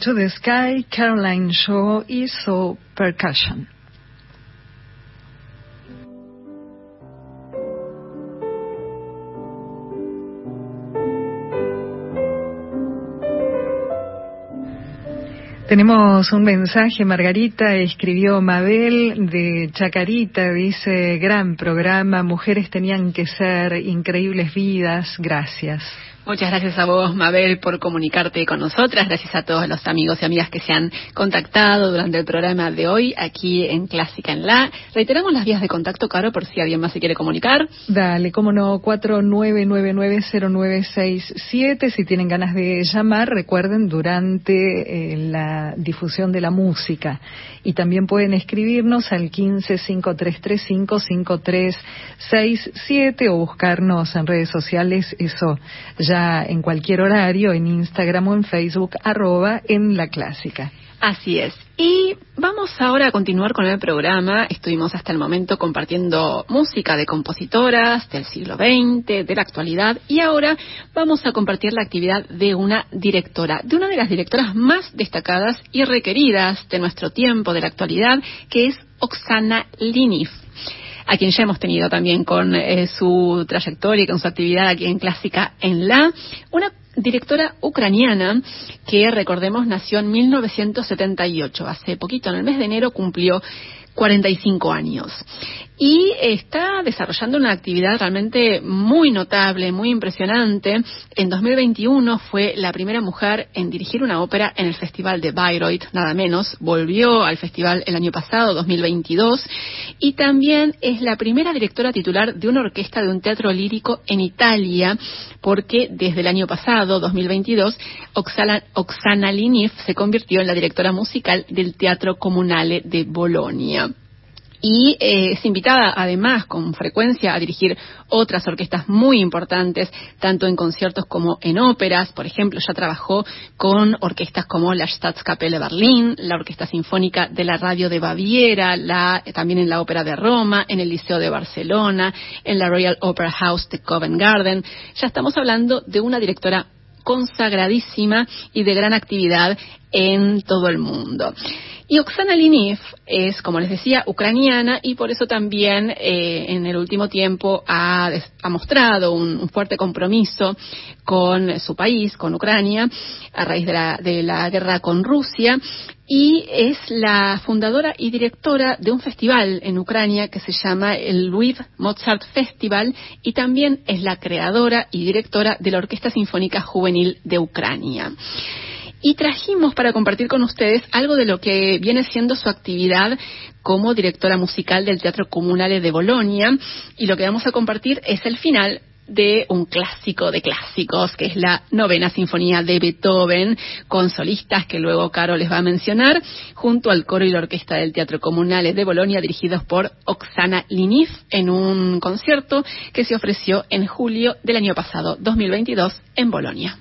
To the Sky, Caroline Shaw hizo Percussion. Tenemos un mensaje, Margarita, escribió Mabel de Chacarita, dice, gran programa, mujeres tenían que ser increíbles vidas, gracias. Muchas gracias a vos, Mabel, por comunicarte con nosotras. Gracias a todos los amigos y amigas que se han contactado durante el programa de hoy aquí en Clásica en La. Reiteramos las vías de contacto, Caro, por si alguien más se quiere comunicar. Dale, cómo no, 49990967. Si tienen ganas de llamar, recuerden durante eh, la difusión de la música. Y también pueden escribirnos al 1553355367 o buscarnos en redes sociales. Eso ya en cualquier horario, en Instagram o en Facebook, arroba en la clásica. Así es. Y vamos ahora a continuar con el programa. Estuvimos hasta el momento compartiendo música de compositoras del siglo XX, de la actualidad, y ahora vamos a compartir la actividad de una directora, de una de las directoras más destacadas y requeridas de nuestro tiempo, de la actualidad, que es Oksana Linif a quien ya hemos tenido también con eh, su trayectoria y con su actividad aquí en Clásica en La, una directora ucraniana que, recordemos, nació en 1978. Hace poquito, en el mes de enero, cumplió 45 años y está desarrollando una actividad realmente muy notable, muy impresionante. En 2021 fue la primera mujer en dirigir una ópera en el Festival de Bayreuth, nada menos. Volvió al festival el año pasado, 2022, y también es la primera directora titular de una orquesta de un teatro lírico en Italia, porque desde el año pasado, 2022, Oksana, Oksana Liniv se convirtió en la directora musical del Teatro Comunale de Bolonia y eh, es invitada además con frecuencia a dirigir otras orquestas muy importantes, tanto en conciertos como en óperas. Por ejemplo, ya trabajó con orquestas como la Staatskapelle Berlin, la Orquesta Sinfónica de la Radio de Baviera, la, también en la Ópera de Roma, en el Liceo de Barcelona, en la Royal Opera House de Covent Garden. Ya estamos hablando de una directora consagradísima y de gran actividad en todo el mundo. Y Oksana Liniv es, como les decía, ucraniana y por eso también eh, en el último tiempo ha, mostrado un, fuerte compromiso con su país, con Ucrania, a raíz de la, de la guerra con Rusia y es la fundadora y directora de un festival en Ucrania que se llama el Lviv Mozart Festival y también es la creadora y directora de la Orquesta Sinfónica Juvenil de Ucrania. Y trajimos para compartir con ustedes algo de lo que viene siendo su actividad como directora musical del Teatro Comunale de Bolonia y lo que vamos a compartir es el final de un clásico de clásicos, que es la novena sinfonía de Beethoven, con solistas que luego Caro les va a mencionar, junto al coro y la orquesta del Teatro Comunale de Bolonia, dirigidos por Oksana Linif, en un concierto que se ofreció en julio del año pasado, 2022, en Bolonia.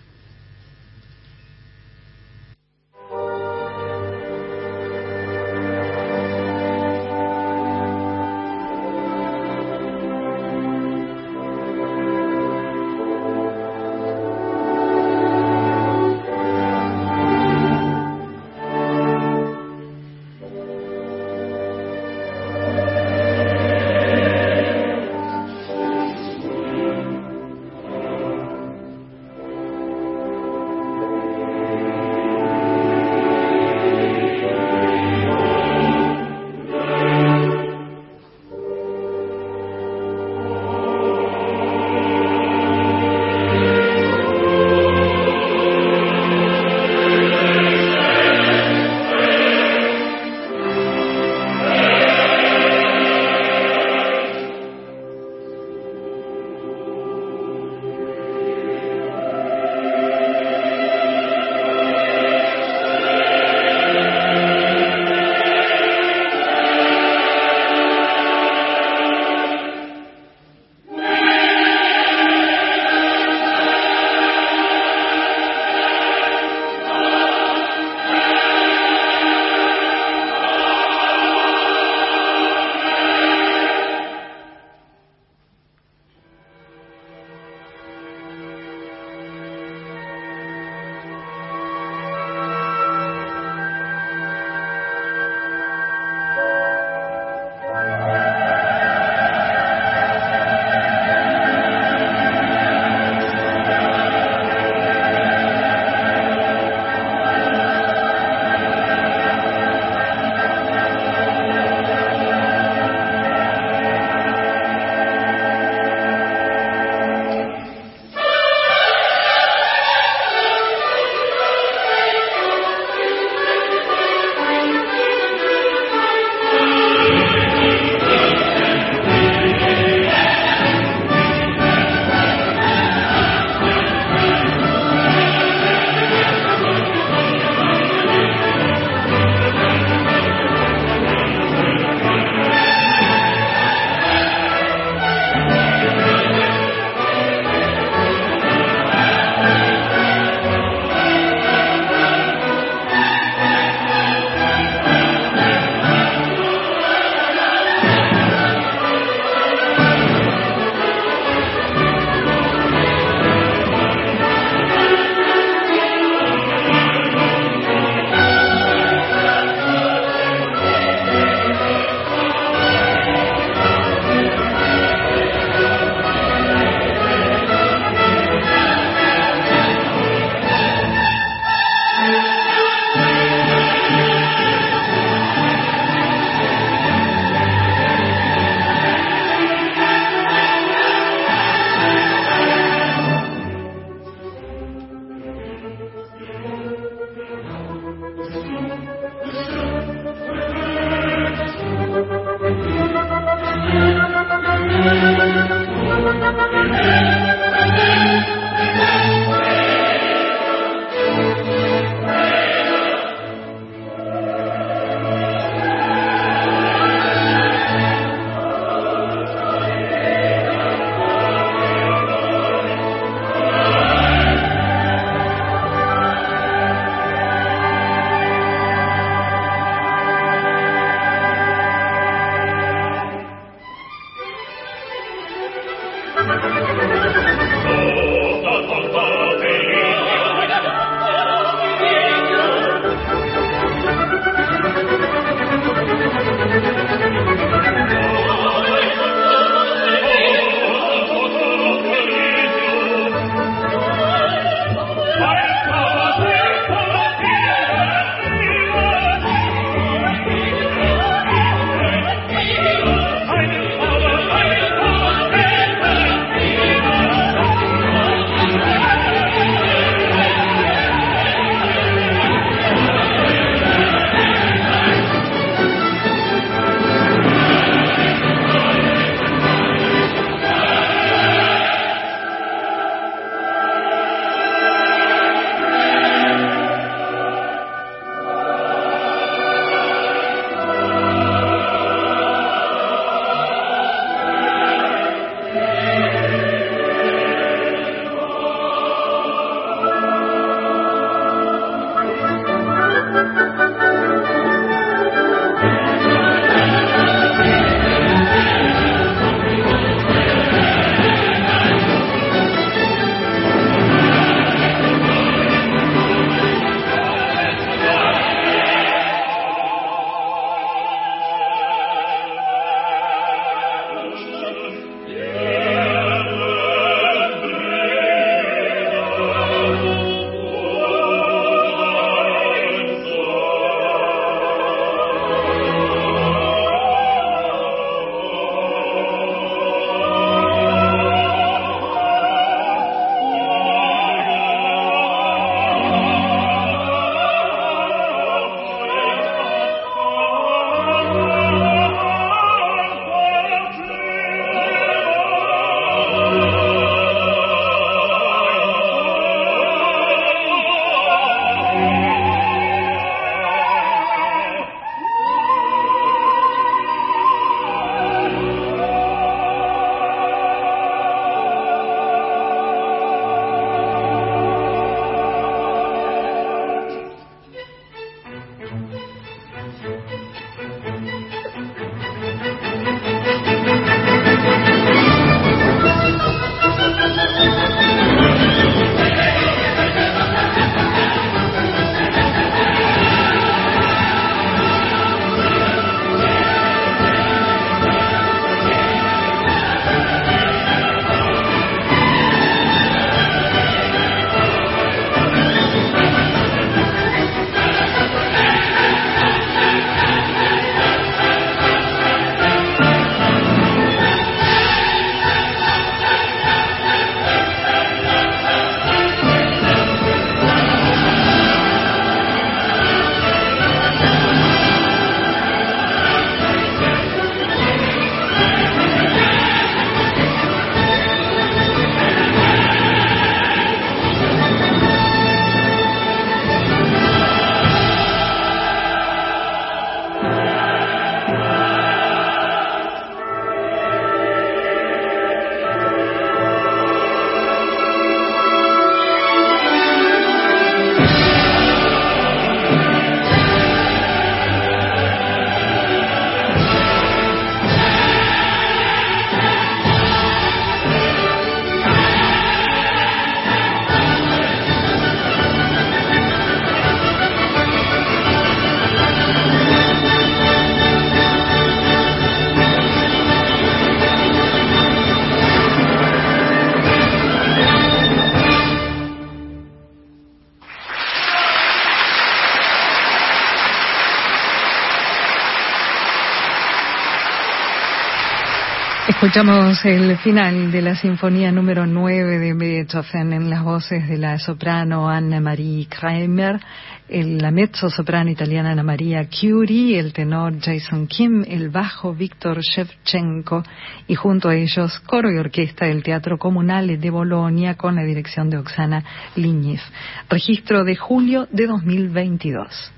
Escuchamos el final de la sinfonía número 9 de Beethoven en las voces de la soprano Anna-Marie Kramer, la mezzo soprano italiana Anna Maria Curie, el tenor Jason Kim, el bajo Víctor Shevchenko y junto a ellos coro y orquesta del Teatro Comunale de Bolonia con la dirección de Oksana Liñez. Registro de julio de 2022.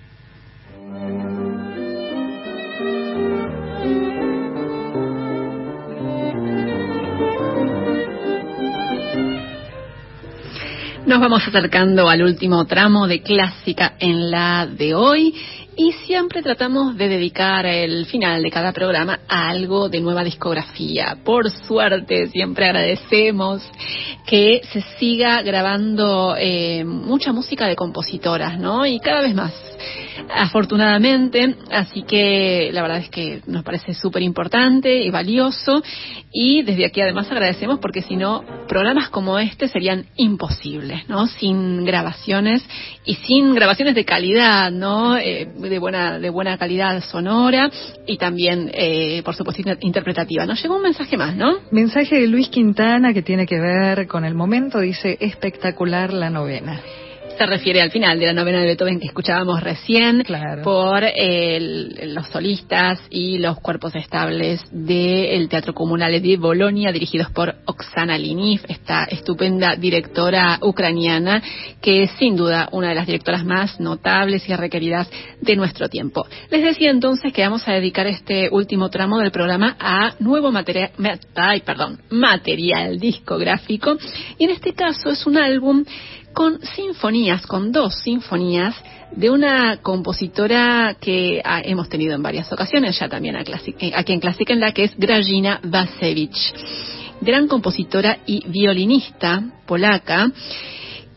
Nos vamos acercando al último tramo de clásica en la de hoy y siempre tratamos de dedicar el final de cada programa a algo de nueva discografía. Por suerte, siempre agradecemos que se siga grabando eh, mucha música de compositoras, ¿no? Y cada vez más afortunadamente, así que la verdad es que nos parece súper importante y valioso y desde aquí además agradecemos porque si no, programas como este serían imposibles, ¿no? Sin grabaciones y sin grabaciones de calidad, ¿no? Eh, de buena de buena calidad sonora y también, eh, por supuesto, interpretativa. Nos llegó un mensaje más, ¿no? Mensaje de Luis Quintana que tiene que ver con el momento, dice espectacular la novena se refiere al final de la novena de Beethoven que escuchábamos recién por los solistas y los cuerpos estables del Teatro Comunale de Bolonia, dirigidos por Oksana Liniv, esta estupenda directora ucraniana, que es sin duda una de las directoras más notables y requeridas de nuestro tiempo. Les decía entonces que vamos a dedicar este último tramo del programa a nuevo material, ay, perdón, material discográfico, y en este caso es un álbum con sinfonías, con dos sinfonías de una compositora que ah, hemos tenido en varias ocasiones, ya también eh, aquí en Clásica, en la que es Grajina Vasevich, gran compositora y violinista polaca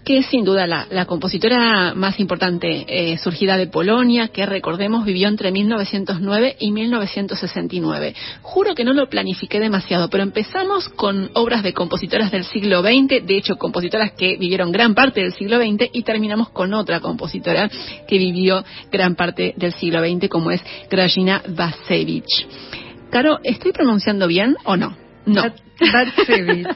que es sin duda la, compositora más importante eh, surgida de Polonia, que recordemos vivió entre 1909 y 1969. Juro que no lo planifiqué demasiado, pero empezamos con obras de compositoras del siglo XX, de hecho compositoras que vivieron gran parte del siglo XX, y terminamos con otra compositora que vivió gran parte del siglo XX, como es Grajina Vasevich. Caro, ¿estoy pronunciando bien o no? No. Batsevich.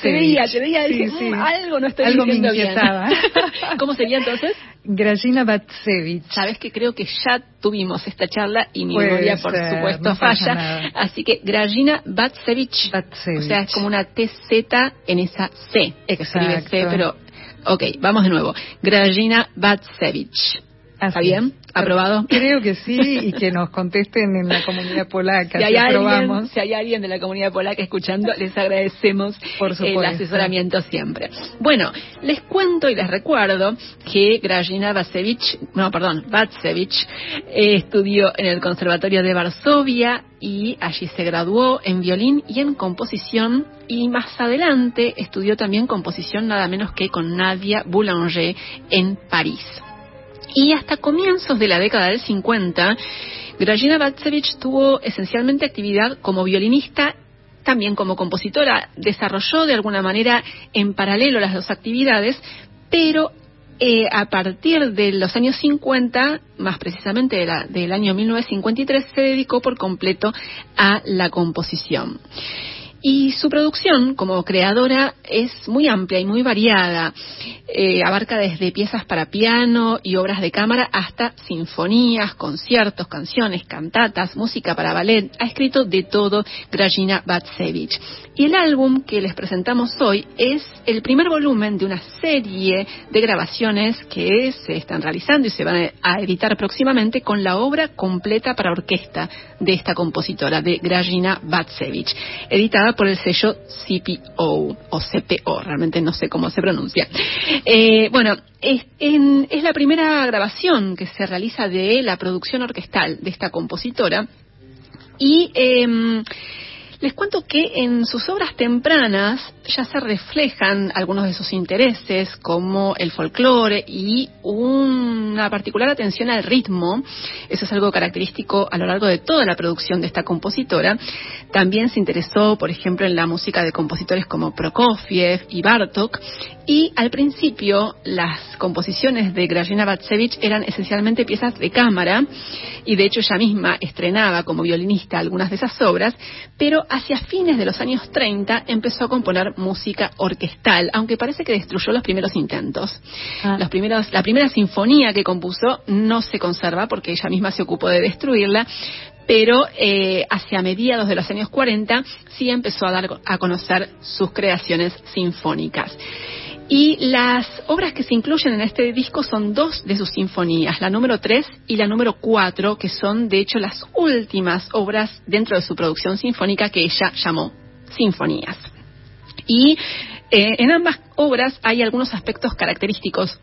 Se veía, se veía, mm, algo no estoy algo diciendo bien. <laughs> ¿Cómo sería entonces? Grajina Batsevich. Sabes que creo que ya tuvimos esta charla y mi memoria, por supuesto, falla. Así que Grajina Batsevich. O sea, es como una TZ en esa C. Escribe C, pero. Ok, vamos de nuevo. Grajina Batsevich. ¿Está bien? ¿Aprobado? Creo que sí, y que nos contesten en la comunidad polaca. <laughs> Si hay, alguien, si hay alguien de la comunidad polaca escuchando, les agradecemos el asesoramiento siempre. Bueno, les cuento y les recuerdo que Grajina Vasevich, no, perdón, Vatsevich, eh, estudió en el Conservatorio de Varsovia y allí se graduó en violín y en composición y más adelante estudió también composición nada menos que con Nadia Boulanger en París. Y hasta comienzos de la década del 50, Grajina Batsevich tuvo esencialmente actividad como violinista también como compositora, desarrolló de alguna manera en paralelo las dos actividades, pero eh, a partir de los años 50, más precisamente del año 1953, se dedicó por completo a la composición. Y su producción como creadora es muy amplia y muy variada. Eh, abarca desde piezas para piano y obras de cámara hasta sinfonías, conciertos, canciones, cantatas, música para ballet. Ha escrito de todo Grajina Batsevich. Y el álbum que les presentamos hoy es el primer volumen de una serie de grabaciones que se están realizando y se van a editar próximamente con la obra completa para orquesta de esta compositora, de Grajina Batsevich, editada por el sello CPO o CPO, realmente no sé cómo se pronuncia. Eh, bueno, es, es la primera grabación que se realiza de la producción orquestal de esta compositora y eh, les cuento que en sus obras tempranas ya se reflejan algunos de sus intereses, como el folclore y una particular atención al ritmo. Eso es algo característico a lo largo de toda la producción de esta compositora. También se interesó, por ejemplo, en la música de compositores como Prokofiev y Bartok. Y al principio, las composiciones de Grażyna Batsevich eran esencialmente piezas de cámara, y de hecho ella misma estrenaba como violinista algunas de esas obras, pero hacia fines de los años 30 empezó a componer música orquestal, aunque parece que destruyó los primeros intentos. Ah. Los primeros, la primera sinfonía que compuso no se conserva porque ella misma se ocupó de destruirla, pero eh, hacia mediados de los años 40 sí empezó a dar a conocer sus creaciones sinfónicas. Y las obras que se incluyen en este disco son dos de sus sinfonías, la número 3 y la número 4, que son de hecho las últimas obras dentro de su producción sinfónica que ella llamó sinfonías. Y eh, en ambas obras hay algunos aspectos característicos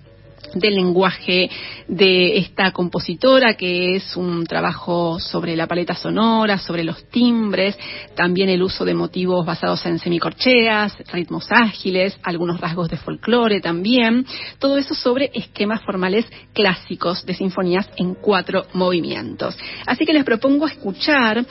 del lenguaje de esta compositora, que es un trabajo sobre la paleta sonora, sobre los timbres, también el uso de motivos basados en semicorcheas, ritmos ágiles, algunos rasgos de folclore también, todo eso sobre esquemas formales clásicos de sinfonías en cuatro movimientos. Así que les propongo escuchar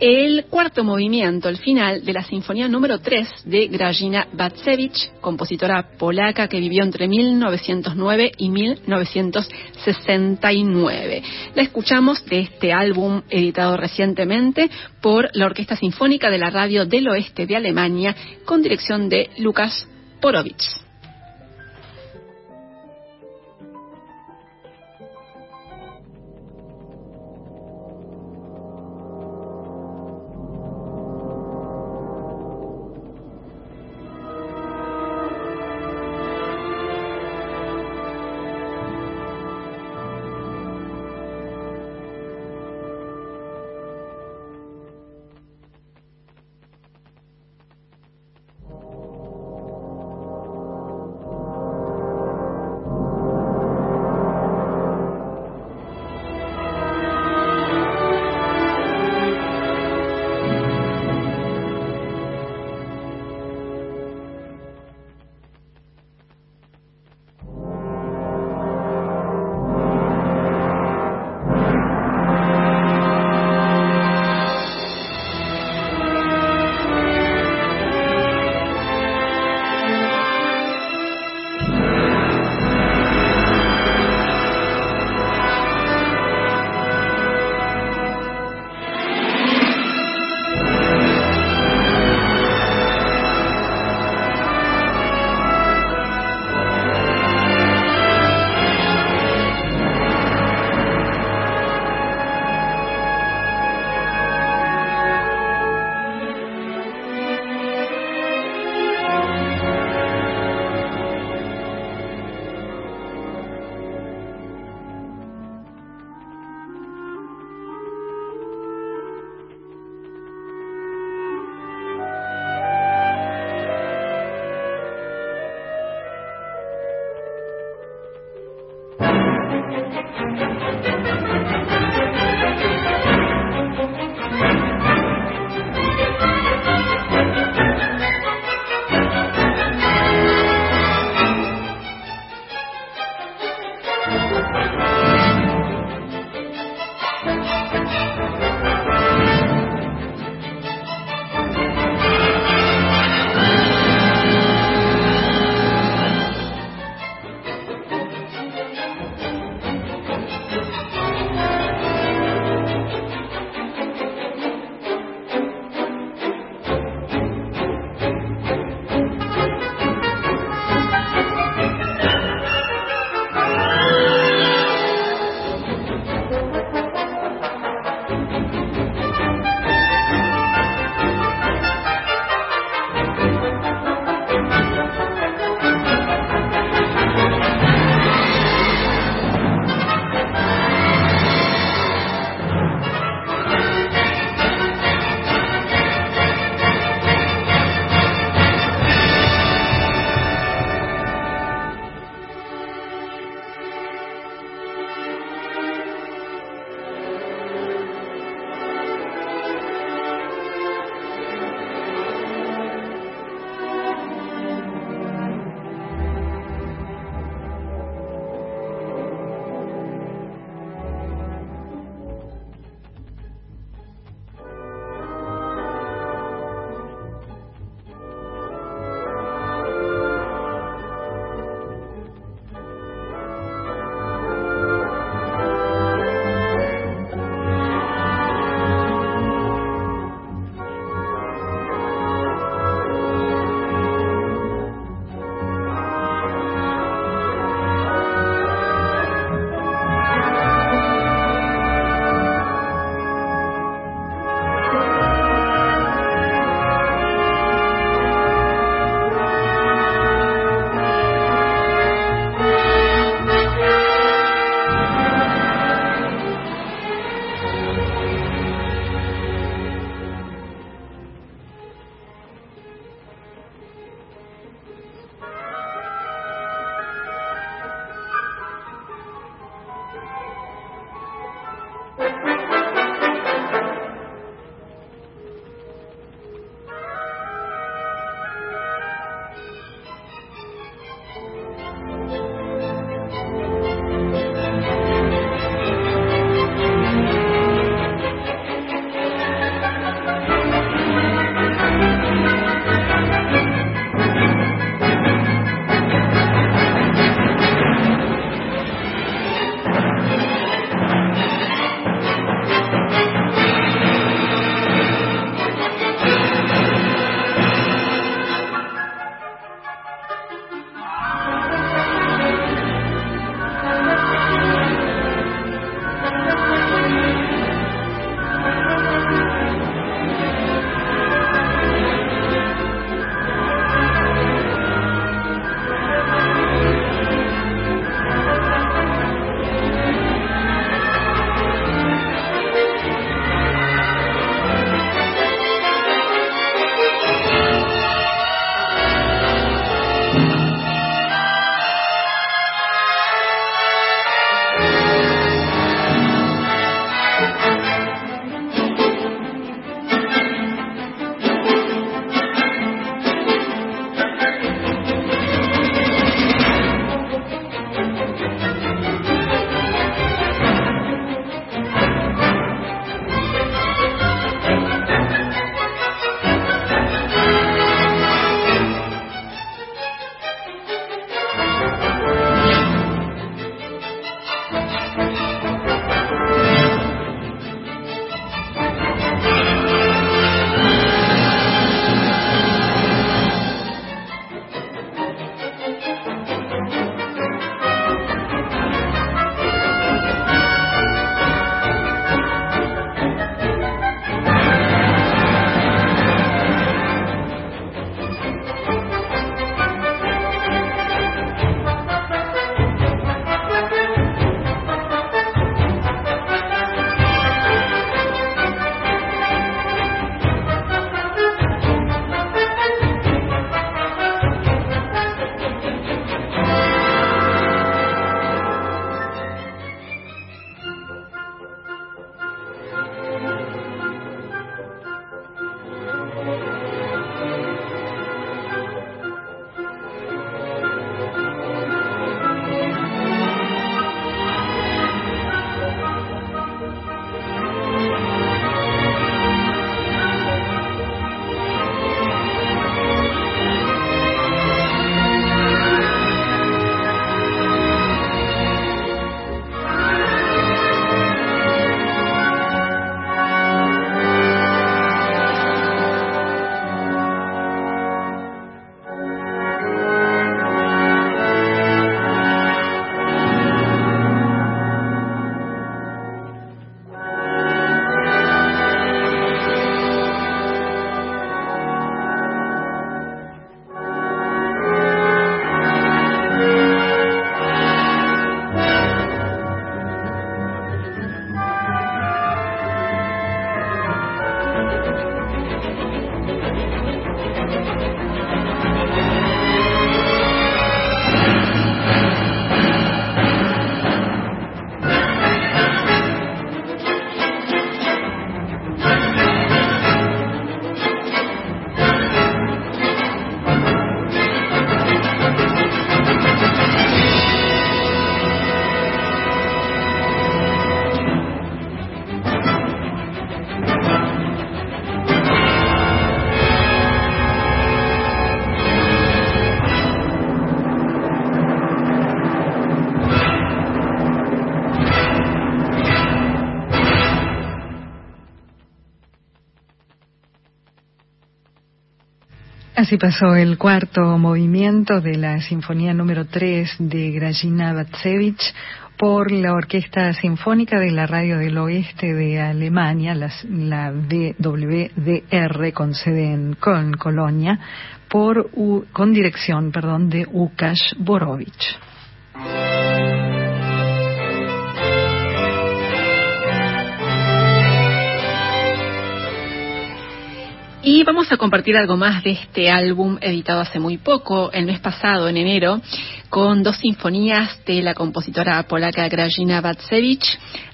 el cuarto movimiento, el final de la Sinfonía número 3 de Grażyna Batsevich, compositora polaca que vivió entre 1909 y 1969. La escuchamos de este álbum editado recientemente por la Orquesta Sinfónica de la Radio del Oeste de Alemania con dirección de Lukas Porovich. Así pasó el cuarto movimiento de la Sinfonía número 3 de Grajina Batsevich por la Orquesta Sinfónica de la Radio del Oeste de Alemania, la, la WDR con sede en Köln, Colonia, por, con dirección perdón, de Ukash Borovich. Y vamos a compartir algo más de este álbum editado hace muy poco, el mes pasado, en enero, con dos sinfonías de la compositora polaca Grażyna Batsevich.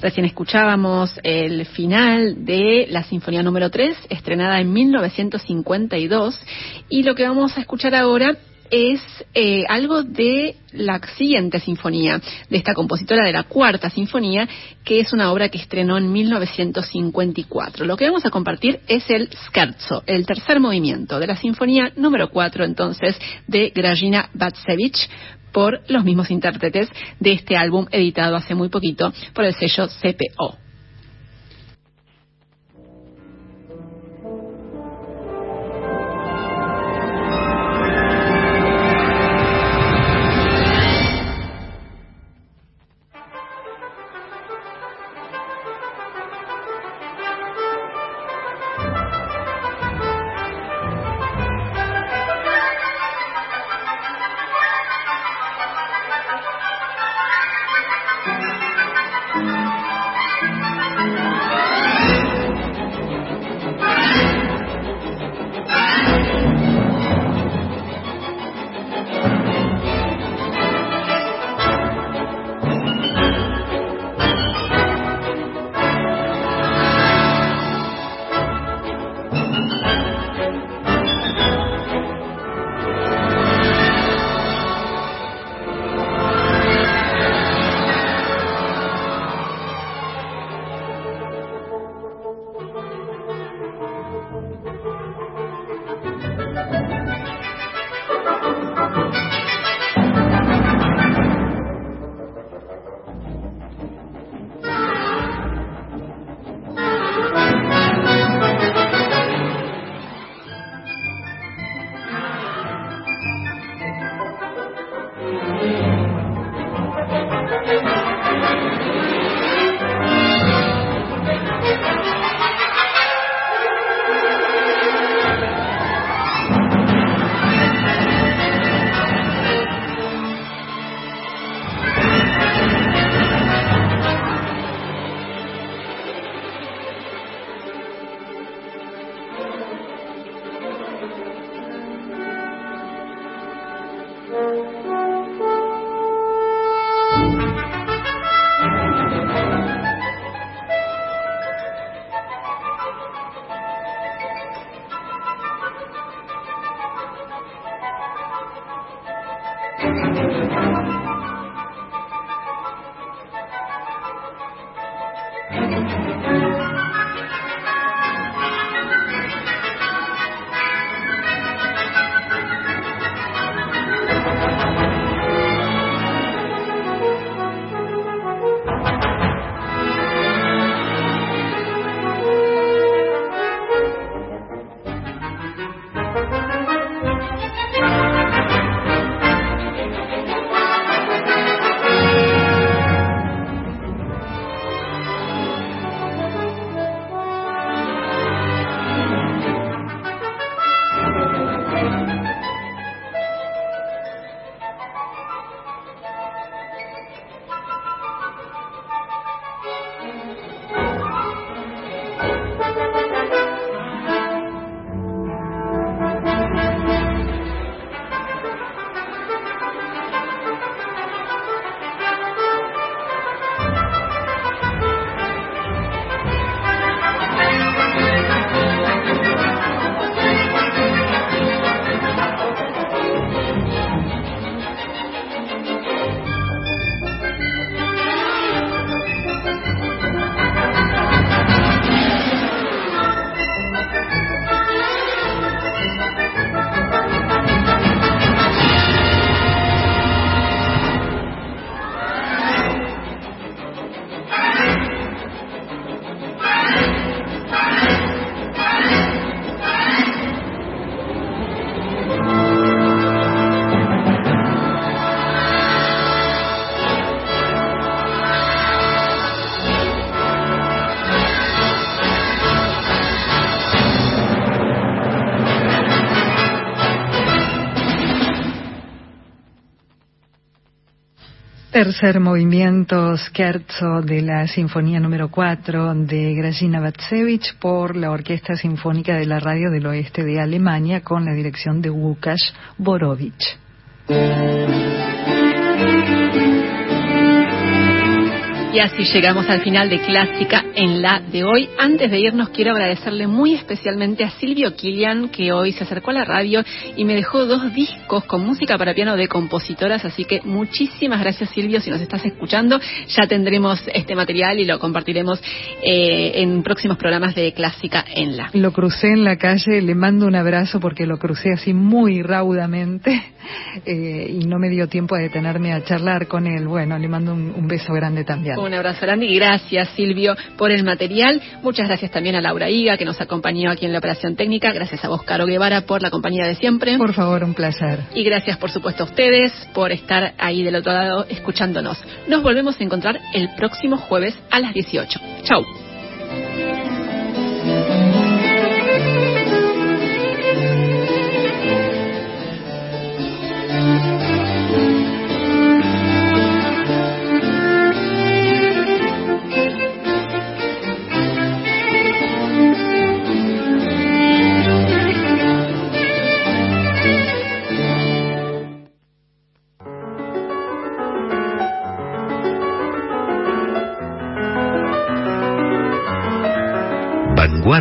Recién escuchábamos el final de la sinfonía número 3, estrenada en 1952, y lo que vamos a escuchar ahora es eh, algo de la siguiente sinfonía, de esta compositora de la cuarta sinfonía, que es una obra que estrenó en 1954. Lo que vamos a compartir es el scherzo, el tercer movimiento de la sinfonía número 4, entonces, de Grażyna Batsevich, por los mismos intérpretes de este álbum editado hace muy poquito por el sello CPO. Tercer movimiento scherzo de la Sinfonía número 4 de Grażyna Batsevich por la Orquesta Sinfónica de la Radio del Oeste de Alemania con la dirección de Łukasz Borowicz. Y así llegamos al final de Clásica en la de hoy. Antes de irnos, quiero agradecerle muy especialmente a Silvio Kilian, que hoy se acercó a la radio y me dejó dos discos con música para piano de compositoras. Así que muchísimas gracias, Silvio, si nos estás escuchando. Ya tendremos este material y lo compartiremos eh, en próximos programas de Clásica en la. Lo crucé en la calle, le mando un abrazo porque lo crucé así muy raudamente eh, y no me dio tiempo de detenerme a charlar con él. Bueno, le mando un beso grande también. Un abrazo grande y gracias Silvio por el material. Muchas gracias también a Laura Higa que nos acompañó aquí en la operación técnica. Gracias a vos, Caro Guevara, por la compañía de siempre. Por favor, un placer. Y gracias por supuesto a ustedes por estar ahí del otro lado escuchándonos. Nos volvemos a encontrar el próximo jueves a las 18. Chau.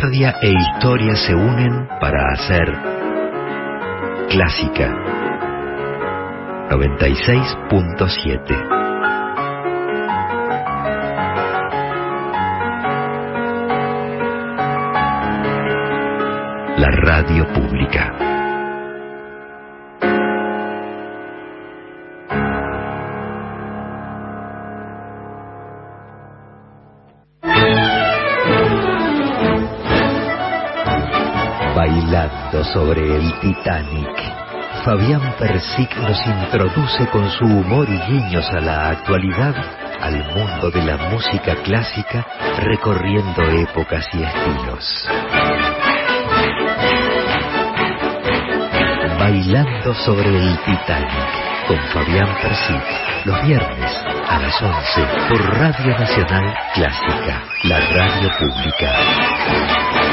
Vanguardia e historia se unen para hacer clásica 96.7 La radio pública. Sobre el Titanic, Fabián Persic nos introduce con su humor y guiños a la actualidad al mundo de la música clásica recorriendo épocas y estilos. Bailando sobre el Titanic con Fabián Persic los viernes a las 11 por Radio Nacional Clásica, la radio pública.